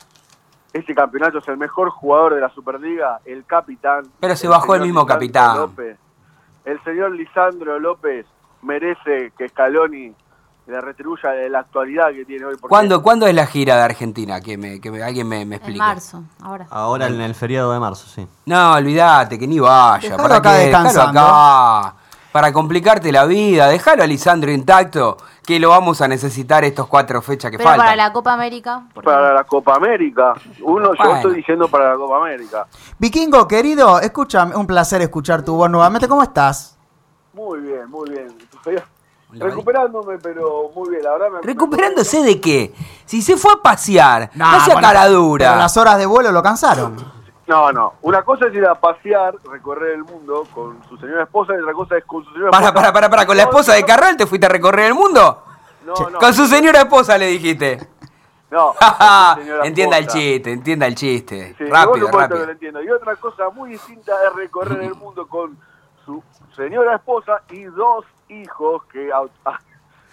este campeonato es el mejor jugador de la Superliga, el capitán. Pero se bajó el mismo Lisandro capitán. López. El señor Lisandro López merece que Scaloni le retribuya de la actualidad que tiene hoy. porque- ¿Cuándo, ¿Cuándo es la gira de Argentina? Que, me, que me- alguien me, me En explique. marzo, ahora. Ahora en el feriado de marzo, sí. No, olvídate, que ni vaya. Dejalo ¿Para acá qué? descansando. Acá. Para complicarte la vida, dejalo a Lisandro intacto, que lo vamos a necesitar estos cuatro fechas que Pero faltan. para la Copa América, ¿por qué Para la Copa América. Uno, yo estoy diciendo para la Copa América. Vikingo, querido, escúchame, un placer escuchar tu voz nuevamente. ¿Cómo estás? Muy bien, muy bien. Recuperándome, pero muy bien. La verdad me ¿Recuperándose de qué? Si se fue a pasear, no, sea bueno, cara dura. pero las horas de vuelo lo cansaron. No, no. Una cosa es ir a pasear, recorrer el mundo con su señora esposa y otra cosa es con su señora Para, esposa. para, para, para, ¿con la esposa de Carral te fuiste a recorrer el mundo? No, no. Con su señora esposa le dijiste. No, entienda el chiste, entienda el chiste. Sí, rápido, rápido. que lo entiendo. Y otra cosa muy distinta es recorrer el mundo con su señora esposa y dos hijos que au- ah,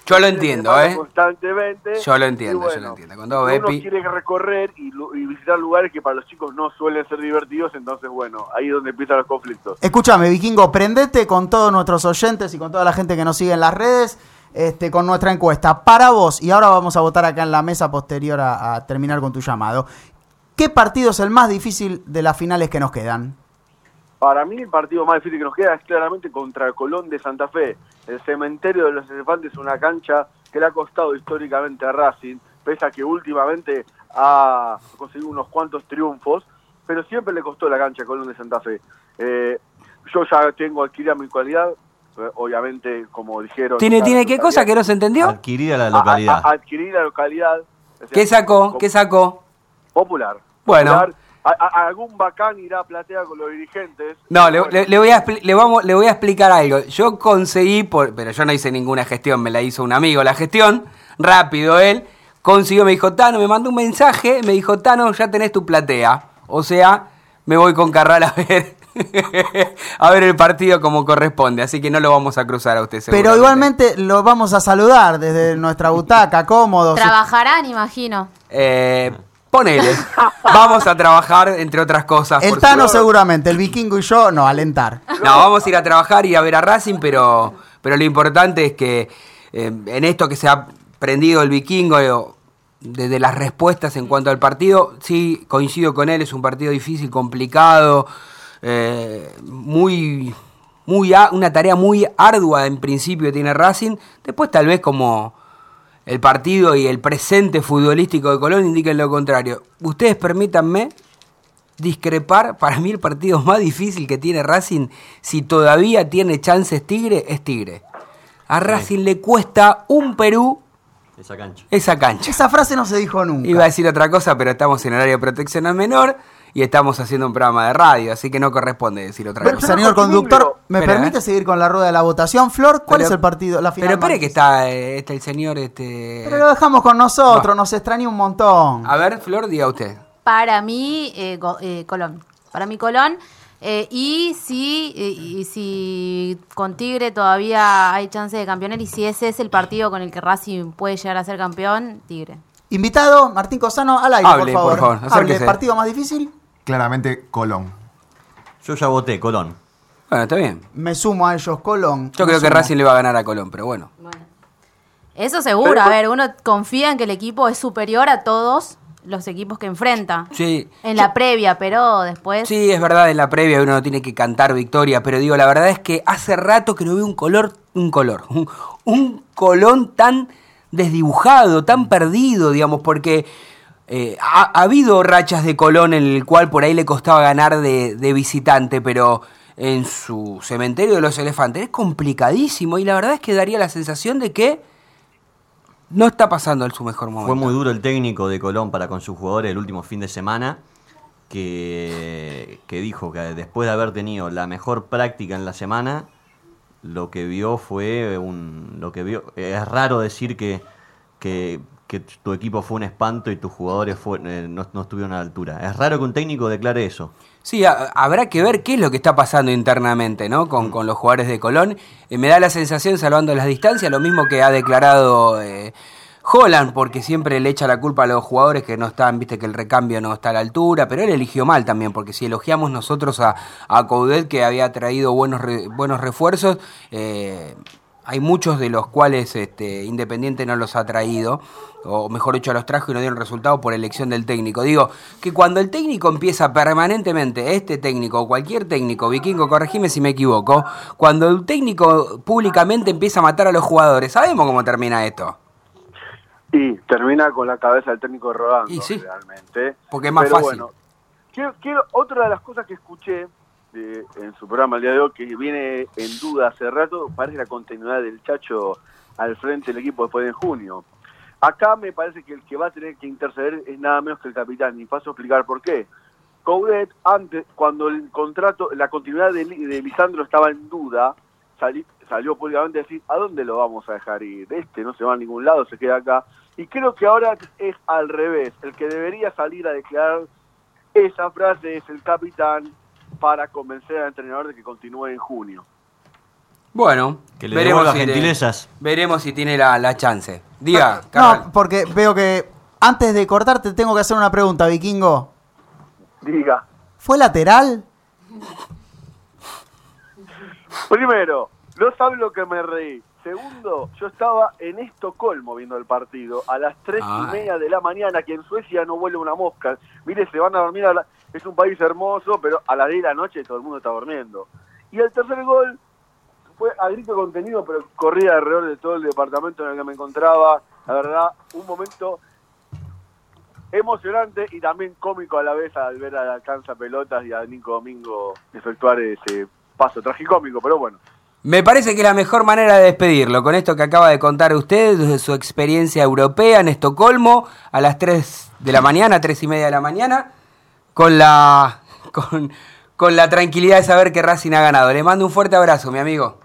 Yo lo entiendo, ¿eh? Constantemente. Yo lo entiendo, Y yo bueno, lo entiendo. Con dos uno Bepi. quiere recorrer y visitar lugares que para los chicos no suelen ser divertidos, entonces bueno, ahí es donde empiezan los conflictos. Escúchame, Vikingo, prendete con todos nuestros oyentes y con toda la gente que nos sigue en las redes este, con nuestra encuesta. Para vos, y ahora vamos a votar acá en la mesa posterior a, a terminar con tu llamado. ¿Qué partido es el más difícil de las finales que nos quedan? Para mí el partido más difícil que nos queda es claramente contra el Colón de Santa Fe. El cementerio de los elefantes es una cancha que le ha costado históricamente a Racing, pese a que últimamente ha conseguido unos cuantos triunfos, pero siempre le costó la cancha al Colón de Santa Fe. Eh, yo ya tengo adquirida mi cualidad, eh, obviamente, como dijeron... ¿Tiene, ¿tiene qué cosa que no se entendió? Adquirida la a- localidad. a- adquirir la localidad. o sea, ¿Qué sacó? como- ¿Qué sacó? Popular. Bueno. Popular. A- a- algún bacán irá a platear con los dirigentes. No, le, le- le voy a, le, vamos, le voy a explicar algo. Yo conseguí, por, pero yo no hice ninguna gestión, me la hizo un amigo la gestión, rápido él, consiguió, me dijo, Tano, me mandó un mensaje, me dijo, Tano, ya tenés tu platea. O sea, me voy con Carral a ver, a ver el partido como corresponde, así que no lo vamos a cruzar a usted. Pero igualmente lo vamos a saludar desde nuestra butaca, cómodos. Trabajarán, imagino. Eh, ponele, vamos a trabajar, entre otras cosas. El por Tano supuesto. seguramente, el Vikingo y yo no, alentar. No, vamos a ir a trabajar y a ver a Racing, pero, pero lo importante es que eh, en esto que se ha prendido el vikingo, eh, desde las respuestas en cuanto al partido, sí coincido con él, es un partido difícil, complicado, eh, muy, muy a- una tarea muy ardua en principio tiene Racing. Después tal vez como el partido y el presente futbolístico de Colón indiquen lo contrario. Ustedes permítanme discrepar, para mí el partido más difícil que tiene Racing, si todavía tiene chances Tigre, es Tigre. A Racing le cuesta un Perú Esa cancha. esa cancha. Esa frase no se dijo nunca. Iba a decir otra cosa, pero estamos en horario de protección al menor y estamos haciendo un programa de radio, así que no corresponde decir otra Pero, cosa. señor conductor, ¿me Espera, permite ¿eh? seguir con la rueda de la votación? Flor, ¿cuál Pero- es el partido, la final? Pero espere que está, eh, está el señor... Este... Pero lo dejamos con nosotros, nos extraña un montón. A ver, Flor, diga usted. Para mí, eh, Go- eh, Colón. Para mí, Colón. Eh, y si, y si con Tigre todavía hay chance de campeonar y si ese es el partido con el que Racing puede llegar a ser campeón, Tigre. Invitado, Martín Cosano, al aire, Hable, por favor. por favor, Hable. ¿partido más difícil? Claramente Colón. Yo ya voté, Colón. Bueno, está bien. Me sumo a ellos, Colón. Yo creo que. Racing le va a ganar a Colón, pero bueno. Eso seguro. A ver, uno confía en que el equipo es superior a todos los equipos que enfrenta. Sí. En la previa, pero después... Sí, es verdad, en la previa uno no tiene que cantar victoria, pero digo, la verdad es que hace rato que no veo un color, un color, un, un colón tan desdibujado, tan perdido, digamos, porque eh, ha, ha habido rachas de Colón en el cual por ahí le costaba ganar de, de visitante, pero en su cementerio de los elefantes es complicadísimo y la verdad es que daría la sensación de que no está pasando en su mejor momento. Fue muy duro el técnico de Colón para con sus jugadores el último fin de semana, que, que dijo que después de haber tenido la mejor práctica en la semana, lo que vio fue un... lo que vio Es raro decir que, que, que tu equipo fue un espanto y tus jugadores eh, no, no estuvieron a la altura. Es raro que un técnico declare eso. Sí, ha- habrá que ver qué es lo que está pasando internamente, ¿no? Con, con los jugadores de Colón. Eh, me da la sensación, salvando las distancias, lo mismo que ha declarado eh, Holland, porque siempre le echa la culpa a los jugadores que no están, viste que el recambio no está a la altura, pero él eligió mal también, porque si elogiamos nosotros a, a Coudet, que había traído buenos, buenos refuerzos, hay muchos de los cuales este, Independiente no los ha traído, o mejor dicho, los trajo y no dieron resultado por elección del técnico. Digo, que cuando el técnico empieza permanentemente, este técnico o cualquier técnico, vikingo, corregime si me equivoco, cuando el técnico públicamente empieza a matar a los jugadores, sabemos cómo termina esto. Y termina con la cabeza del técnico rodando, Y sí, realmente. porque es más Pero fácil. Bueno, quiero, quiero- otra de las cosas que escuché de- en su programa el día de hoy, que viene en duda hace rato, parece la continuidad del Chacho al frente del equipo después de junio. Acá me parece que el que va a tener que interceder es nada menos que el capitán, y paso a explicar por qué. Coudet, antes, cuando el contrato, la continuidad de, Li- de Lisandro estaba en duda, sali- salió públicamente a decir, ¿a dónde lo vamos a dejar ir? Este no se va a ningún lado, se queda acá. Y creo que ahora es al revés. El que debería salir a declarar esa frase es el capitán para convencer al entrenador de que continúe en junio. Bueno, Que le si te- gentilezas. veremos si tiene la, la chance. Diga, No, porque veo que antes de cortarte tengo que hacer una pregunta, Vikingo. Diga. ¿Fue lateral? Primero, no sabe lo que me reí. Segundo, yo estaba en Estocolmo viendo el partido a las tres y media de la mañana, que en Suecia no vuela una mosca. Mire, se van a dormir, a la- es un país hermoso, pero a las 10 de la noche todo el mundo está durmiendo. Y el tercer gol fue a grito contenido, pero corría alrededor de todo el departamento en el que me encontraba. La verdad, un momento emocionante y también cómico a la vez al ver a Alcanza Pelotas y a Nico Domingo efectuar ese paso tragicómico, pero bueno. Me parece que la mejor manera de despedirlo, con esto que acaba de contar usted, de su experiencia europea en Estocolmo, a las 3 de la mañana, 3 y media de la mañana, con la, con, con la tranquilidad de saber que Racing ha ganado. Le mando un fuerte abrazo, mi amigo.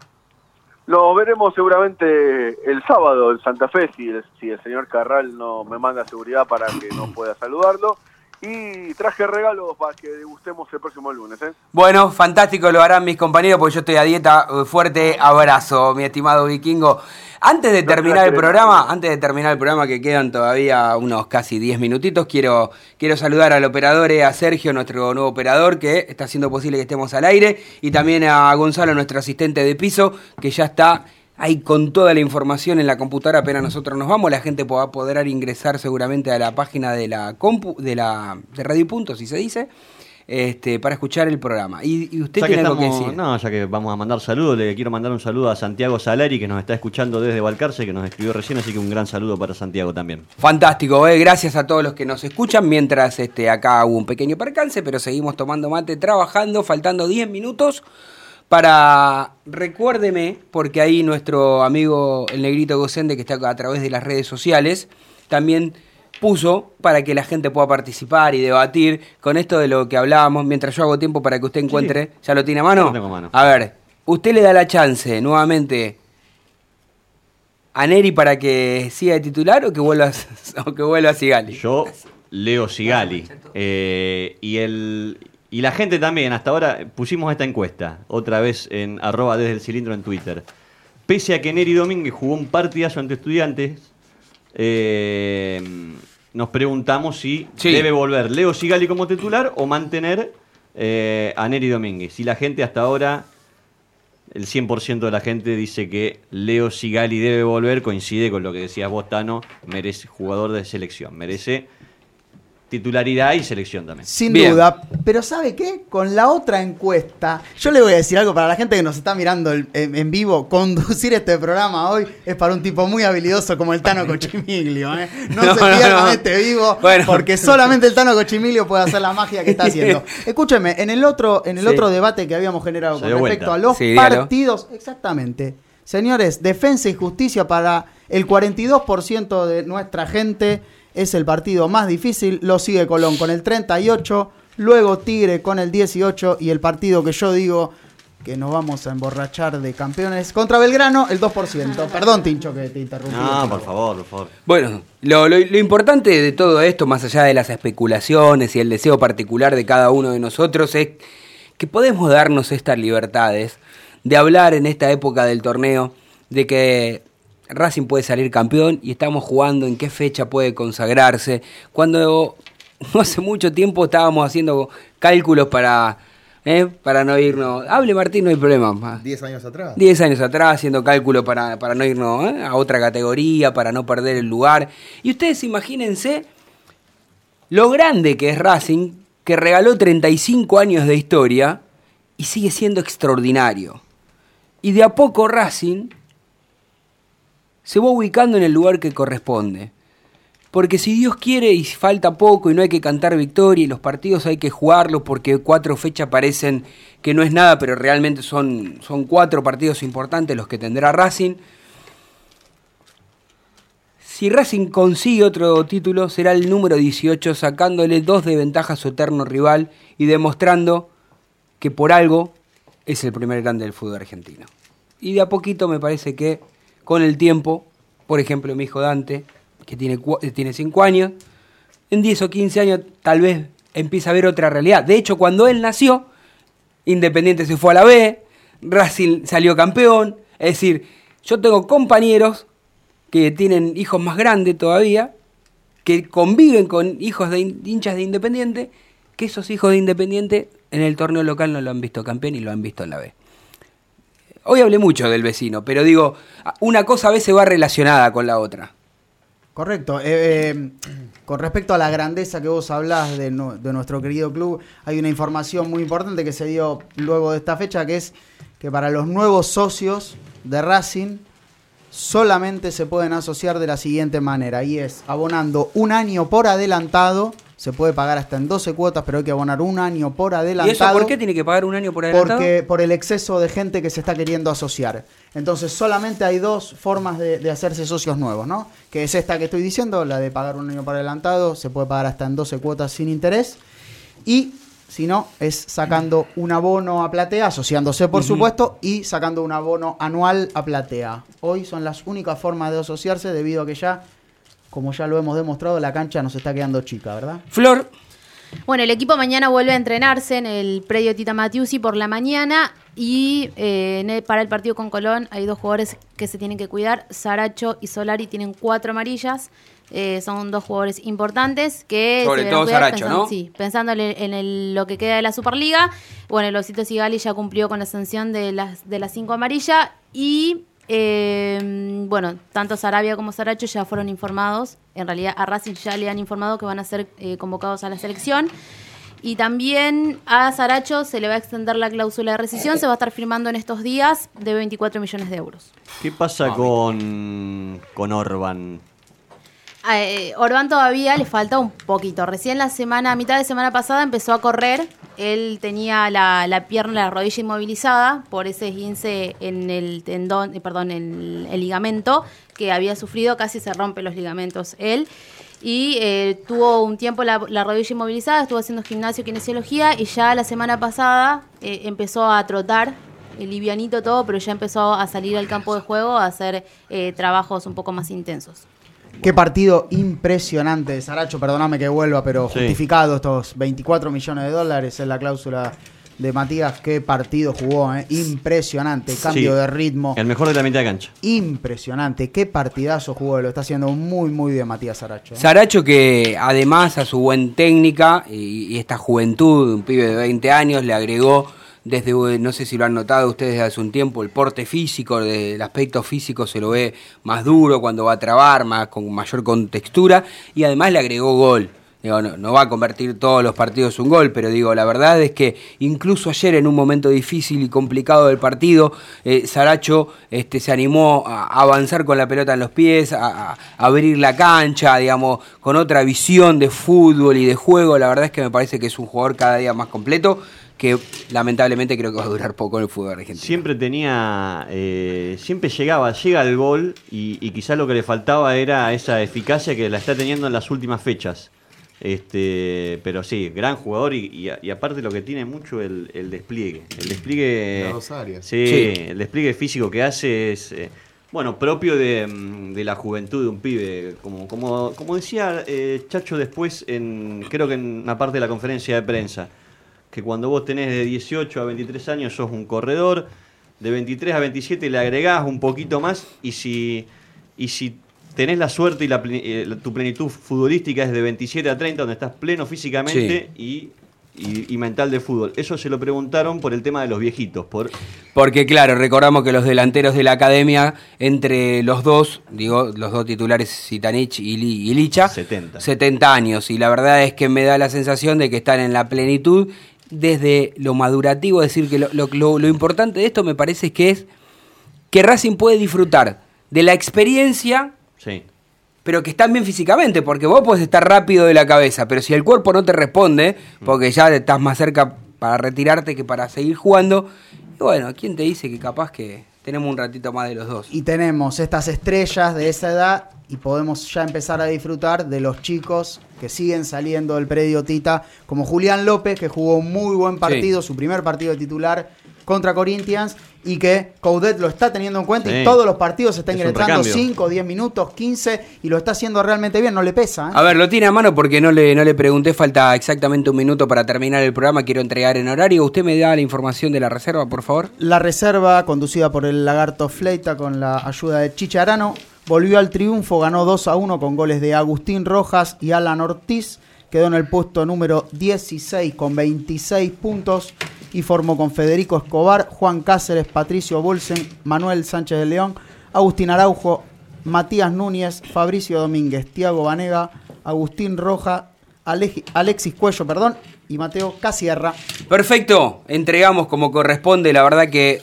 Lo veremos seguramente el sábado en Santa Fe, si el, si el señor Carral no me manda seguridad para que no pueda saludarlo. Y traje regalos para que degustemos el próximo lunes. ¿eh? Bueno, fantástico lo harán mis compañeros porque yo estoy a dieta. Eh, Fuerte abrazo, mi estimado vikingo. Antes de No terminar el programa, antes de terminar el programa que quedan todavía unos casi 10 minutitos, quiero, quiero saludar al operador, eh, a Sergio, nuestro nuevo operador, que está haciendo posible que estemos al aire, y también a Gonzalo, nuestro asistente de piso, que ya está ahí con toda la información en la computadora apenas nosotros nos vamos, la gente va a poder ingresar seguramente a la página de la compu, de la de Radio Punto, si se dice, este, para escuchar el programa. Y, y usted Ya que tiene algo que estamos- decir. No, ya que vamos a mandar saludos, le quiero mandar un saludo a Santiago Salari, que nos está escuchando desde Balcarce, que nos escribió recién, así que un gran saludo para Santiago también. Fantástico, eh, gracias a todos los que nos escuchan, mientras este, acá hubo un pequeño percance, pero seguimos tomando mate, trabajando, faltando 10 minutos para, recuérdeme, porque ahí nuestro amigo el negrito Gocende, que está a través de las redes sociales, también puso para que la gente pueda participar y debatir con esto de lo que hablábamos, mientras yo hago tiempo para que usted encuentre, ¿ya lo tiene a mano? Tengo a mano. A ver, usted le da la chance nuevamente a Neri para que siga de titular o que vuelva a, o que vuelva a Sigali. Yo leo Sigali. Eh, y, el, y la gente también, hasta ahora pusimos esta encuesta, otra vez en arroba desde el cilindro en Twitter. Pese a que Neri Domínguez jugó un partidazo ante estudiantes, eh, nos preguntamos si Sí. debe volver Leo Sigali como titular o mantener eh, a Neri Domínguez. Si la gente hasta ahora, el 100% de la gente dice que Leo Sigali debe volver, coincide con lo que decías vos, Tano, merece jugador de selección, merece titularidad y selección también. Sin Bien. duda. Pero ¿sabe qué? Con la otra encuesta, yo le voy a decir algo para la gente que nos está mirando el- en, en vivo. Conducir este programa hoy es para un tipo muy habilidoso como el Tano Cochimiglio. ¿eh? No, No, se pierdan no. este vivo Bueno. porque solamente el Tano Cochimiglio puede hacer la magia que está haciendo. Escúcheme, en el otro, en el Sí. otro debate que habíamos generado Se con respecto vuelta. a los Sí, dígalo. partidos, exactamente. Señores, defensa y justicia para el 42% de nuestra gente es el partido más difícil. Lo sigue Colón con el 38, luego Tigre con el 18 y el partido que yo digo que nos vamos a emborrachar de campeones contra Belgrano, el 2%. Perdón, Tincho, que te interrumpí. No, por favor, por favor. Bueno, lo, lo- lo importante de todo esto, más allá de las especulaciones y el deseo particular de cada uno de nosotros, es que podemos darnos estas libertades de hablar en esta época del torneo de que Racing puede salir campeón y estamos jugando en qué fecha puede consagrarse. Cuando no hace mucho tiempo estábamos haciendo cálculos para, ¿eh? para no irnos. Hable Martín, no hay problema. 10 años atrás. 10 años atrás haciendo cálculo para, para no irnos ¿eh? a otra categoría, para no perder el lugar. Y ustedes imagínense lo grande que es Racing, que regaló 35 años de historia y sigue siendo extraordinario. Y de a poco Racing se va ubicando en el lugar que corresponde. Porque si Dios quiere y falta poco y no hay que cantar victoria y los partidos hay que jugarlos porque cuatro fechas parecen que no es nada, pero realmente son, son cuatro partidos importantes los que tendrá Racing. Si Racing consigue otro título, será el número 18, sacándole dos de ventaja a su eterno rival y demostrando que por algo es el primer grande del fútbol argentino. Y de a poquito me parece que con el tiempo, por ejemplo, mi hijo Dante, que tiene, eh, tiene 5 años, en 10 o 15 años tal vez empieza a ver otra realidad. De hecho, cuando él nació, Independiente se fue a la B, Racing salió campeón. Es decir, yo tengo compañeros que tienen hijos más grandes todavía, que conviven con hijos de hin- hinchas de Independiente, que esos hijos de Independiente en el torneo local no lo han visto campeón y lo han visto en la B. Hoy hablé mucho del vecino, pero digo, una cosa a veces va relacionada con la otra. Correcto. Eh, eh, con respecto a la grandeza que vos hablás de, de nuestro querido club, hay una información muy importante que se dio luego de esta fecha, que es que para los nuevos socios de Racing solamente se pueden asociar de la siguiente manera, y es abonando un año por adelantado, se puede pagar hasta en 12 cuotas, pero hay que abonar un año por ¿Y adelantado. eso por qué tiene que pagar un año por adelantado? Porque por el exceso de gente que se está queriendo asociar. Entonces solamente hay dos formas de, de hacerse socios nuevos, ¿no? Que es esta que estoy diciendo, la de pagar un año por adelantado, se puede pagar hasta en 12 cuotas sin interés. Y si no, es sacando un abono a platea, asociándose por supuesto, y sacando un abono anual a platea. Hoy son las únicas formas de asociarse debido a que ya, como ya lo hemos demostrado, la cancha nos está quedando chica, ¿verdad? Flor. Bueno, el equipo mañana vuelve a entrenarse en el predio Tita Matiusi por la mañana y eh, en el- para el partido con Colón hay dos jugadores que se tienen que cuidar. Saracho y Solari tienen cuatro amarillas. Eh, son dos jugadores importantes que Sobre se todo cuidar Saracho, pensando- ¿no? Sí, pensando en, el- en el- lo que queda de la Superliga. Bueno, el Osito Sigali ya cumplió con la sanción de las, de las cinco amarillas y eh, bueno, tanto Sarabia como Saracho ya fueron informados. En realidad a Racing ya le han informado que van a ser eh, convocados a la selección. Y también a Saracho se le va a extender la cláusula de rescisión, se va a estar firmando en estos días de 24 millones de euros. ¿Qué pasa con, con Orban? Eh, Orbán todavía le falta un poquito. Recién la semana, a mitad de semana pasada empezó a correr. Él tenía la, la pierna, la rodilla inmovilizada por ese esguince en el tendón, eh, perdón, en el, ligamento que había sufrido. Casi se rompe los ligamentos él. Y eh, tuvo un tiempo la, la rodilla inmovilizada, estuvo haciendo gimnasio, kinesiología y ya la semana pasada eh, empezó a trotar eh, livianito todo, pero ya empezó a salir al campo de juego a hacer eh, trabajos un poco más intensos. Qué partido impresionante de Saracho, perdóname que vuelva, pero Sí. justificado estos 24 millones de dólares en la cláusula de Matías. Qué partido jugó, ¿eh? impresionante, cambio Sí, de ritmo, El mejor de la mitad de cancha. impresionante, qué partidazo jugó, lo está haciendo muy muy bien Matías Saracho. ¿eh? Saracho que además a su buen técnica y, y esta juventud, un pibe de 20 años, le agregó desde, eh, no sé si lo han notado ustedes hace un tiempo, el porte físico, el aspecto físico se lo ve más duro cuando va a trabar, más con mayor contextura y además le agregó gol. No, no va a convertir todos los partidos un gol, pero digo, la verdad es que incluso ayer en un momento difícil y complicado del partido, eh, Saracho este, se animó a a avanzar con la pelota en los pies, a, a abrir la cancha, digamos, con otra visión de fútbol y de juego. La verdad es que me parece que es un jugador cada día más completo, que lamentablemente creo que va a durar poco en el fútbol argentino. Siempre tenía, eh, siempre llegaba, llega al gol y, y quizás lo que le faltaba era esa eficacia que la está teniendo en las últimas fechas. Este, pero sí, gran jugador y, y a- y aparte lo que tiene mucho el, el despliegue. El despliegue. Las dos áreas. Sí, Sí. el despliegue físico que hace es. eh, bueno, propio de, mm, de la juventud de un pibe. Como, como, como decía eh, Chacho después, en, creo que en una parte de la conferencia de prensa, que cuando vos tenés de 18 a 23 años sos un corredor, de 23 a 27 le agregás un poquito más y si, y si tenés la suerte y la, eh, tu plenitud futbolística es de 27 a 30, donde estás pleno físicamente y, y- y mental de fútbol. Eso se lo preguntaron por el tema de los viejitos, por Porque claro, recordamos que los delanteros de la academia, entre los dos, digo, los dos titulares, Sitanich y Licha, 70. 70 años. Y la verdad es que me da la sensación de que están en la plenitud desde lo madurativo, es decir, que lo, lo- lo- lo importante de esto me parece que es que Racing puede disfrutar de la experiencia Sí. pero que están bien físicamente, porque vos podés estar rápido de la cabeza, pero si el cuerpo no te responde, porque ya estás más cerca para retirarte que para seguir jugando, y bueno, ¿quién te dice que capaz que tenemos un ratito más de los dos. Y tenemos estas estrellas de esa edad y podemos ya empezar a disfrutar de los chicos que siguen saliendo del predio Tita, como Julián López, que jugó un muy buen partido, su primer partido de titular contra Corinthians, y que Coudet lo está teniendo en cuenta Sí. y todos los partidos se está Es un ingresando recambio. 5, 10 minutos, 15, y lo está haciendo realmente bien, no le pesa. ¿eh? A ver, lo tiene a mano porque no le, no le pregunté, falta exactamente un minuto para terminar el programa, quiero entregar en horario. ¿Usted me da la información de la reserva, por favor? La reserva, conducida por el Lagarto Fleita con la ayuda de Chicharano, volvió al triunfo, ganó 2 a 1 con goles de Agustín Rojas y Alan Ortiz. Quedó en el puesto número 16 con 26 puntos y formó con Federico Escobar, Juan Cáceres, Patricio Bolsen, Manuel Sánchez de León, Agustín Araujo, Matías Núñez, Fabricio Domínguez, Tiago Vanega, Agustín Roja, Aleji- Alexis Cuello, perdón, y Mateo Casierra. Perfecto, entregamos como corresponde, la verdad que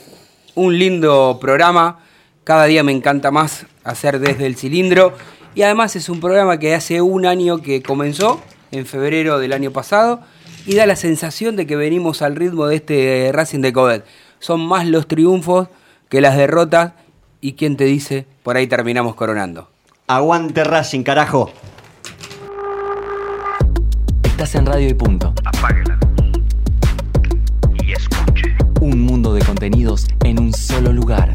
un lindo programa, cada día me encanta más hacer desde el cilindro y además es un programa que hace un año que comenzó, en febrero del año pasado, y da la sensación de que venimos al ritmo de este Racing de Codet. Son más los triunfos que las derrotas y quién te dice, por ahí terminamos coronando. Aguante Racing, carajo. Estás en Radio y Punto. Apague la luz y escuche. Un mundo de contenidos en un solo lugar.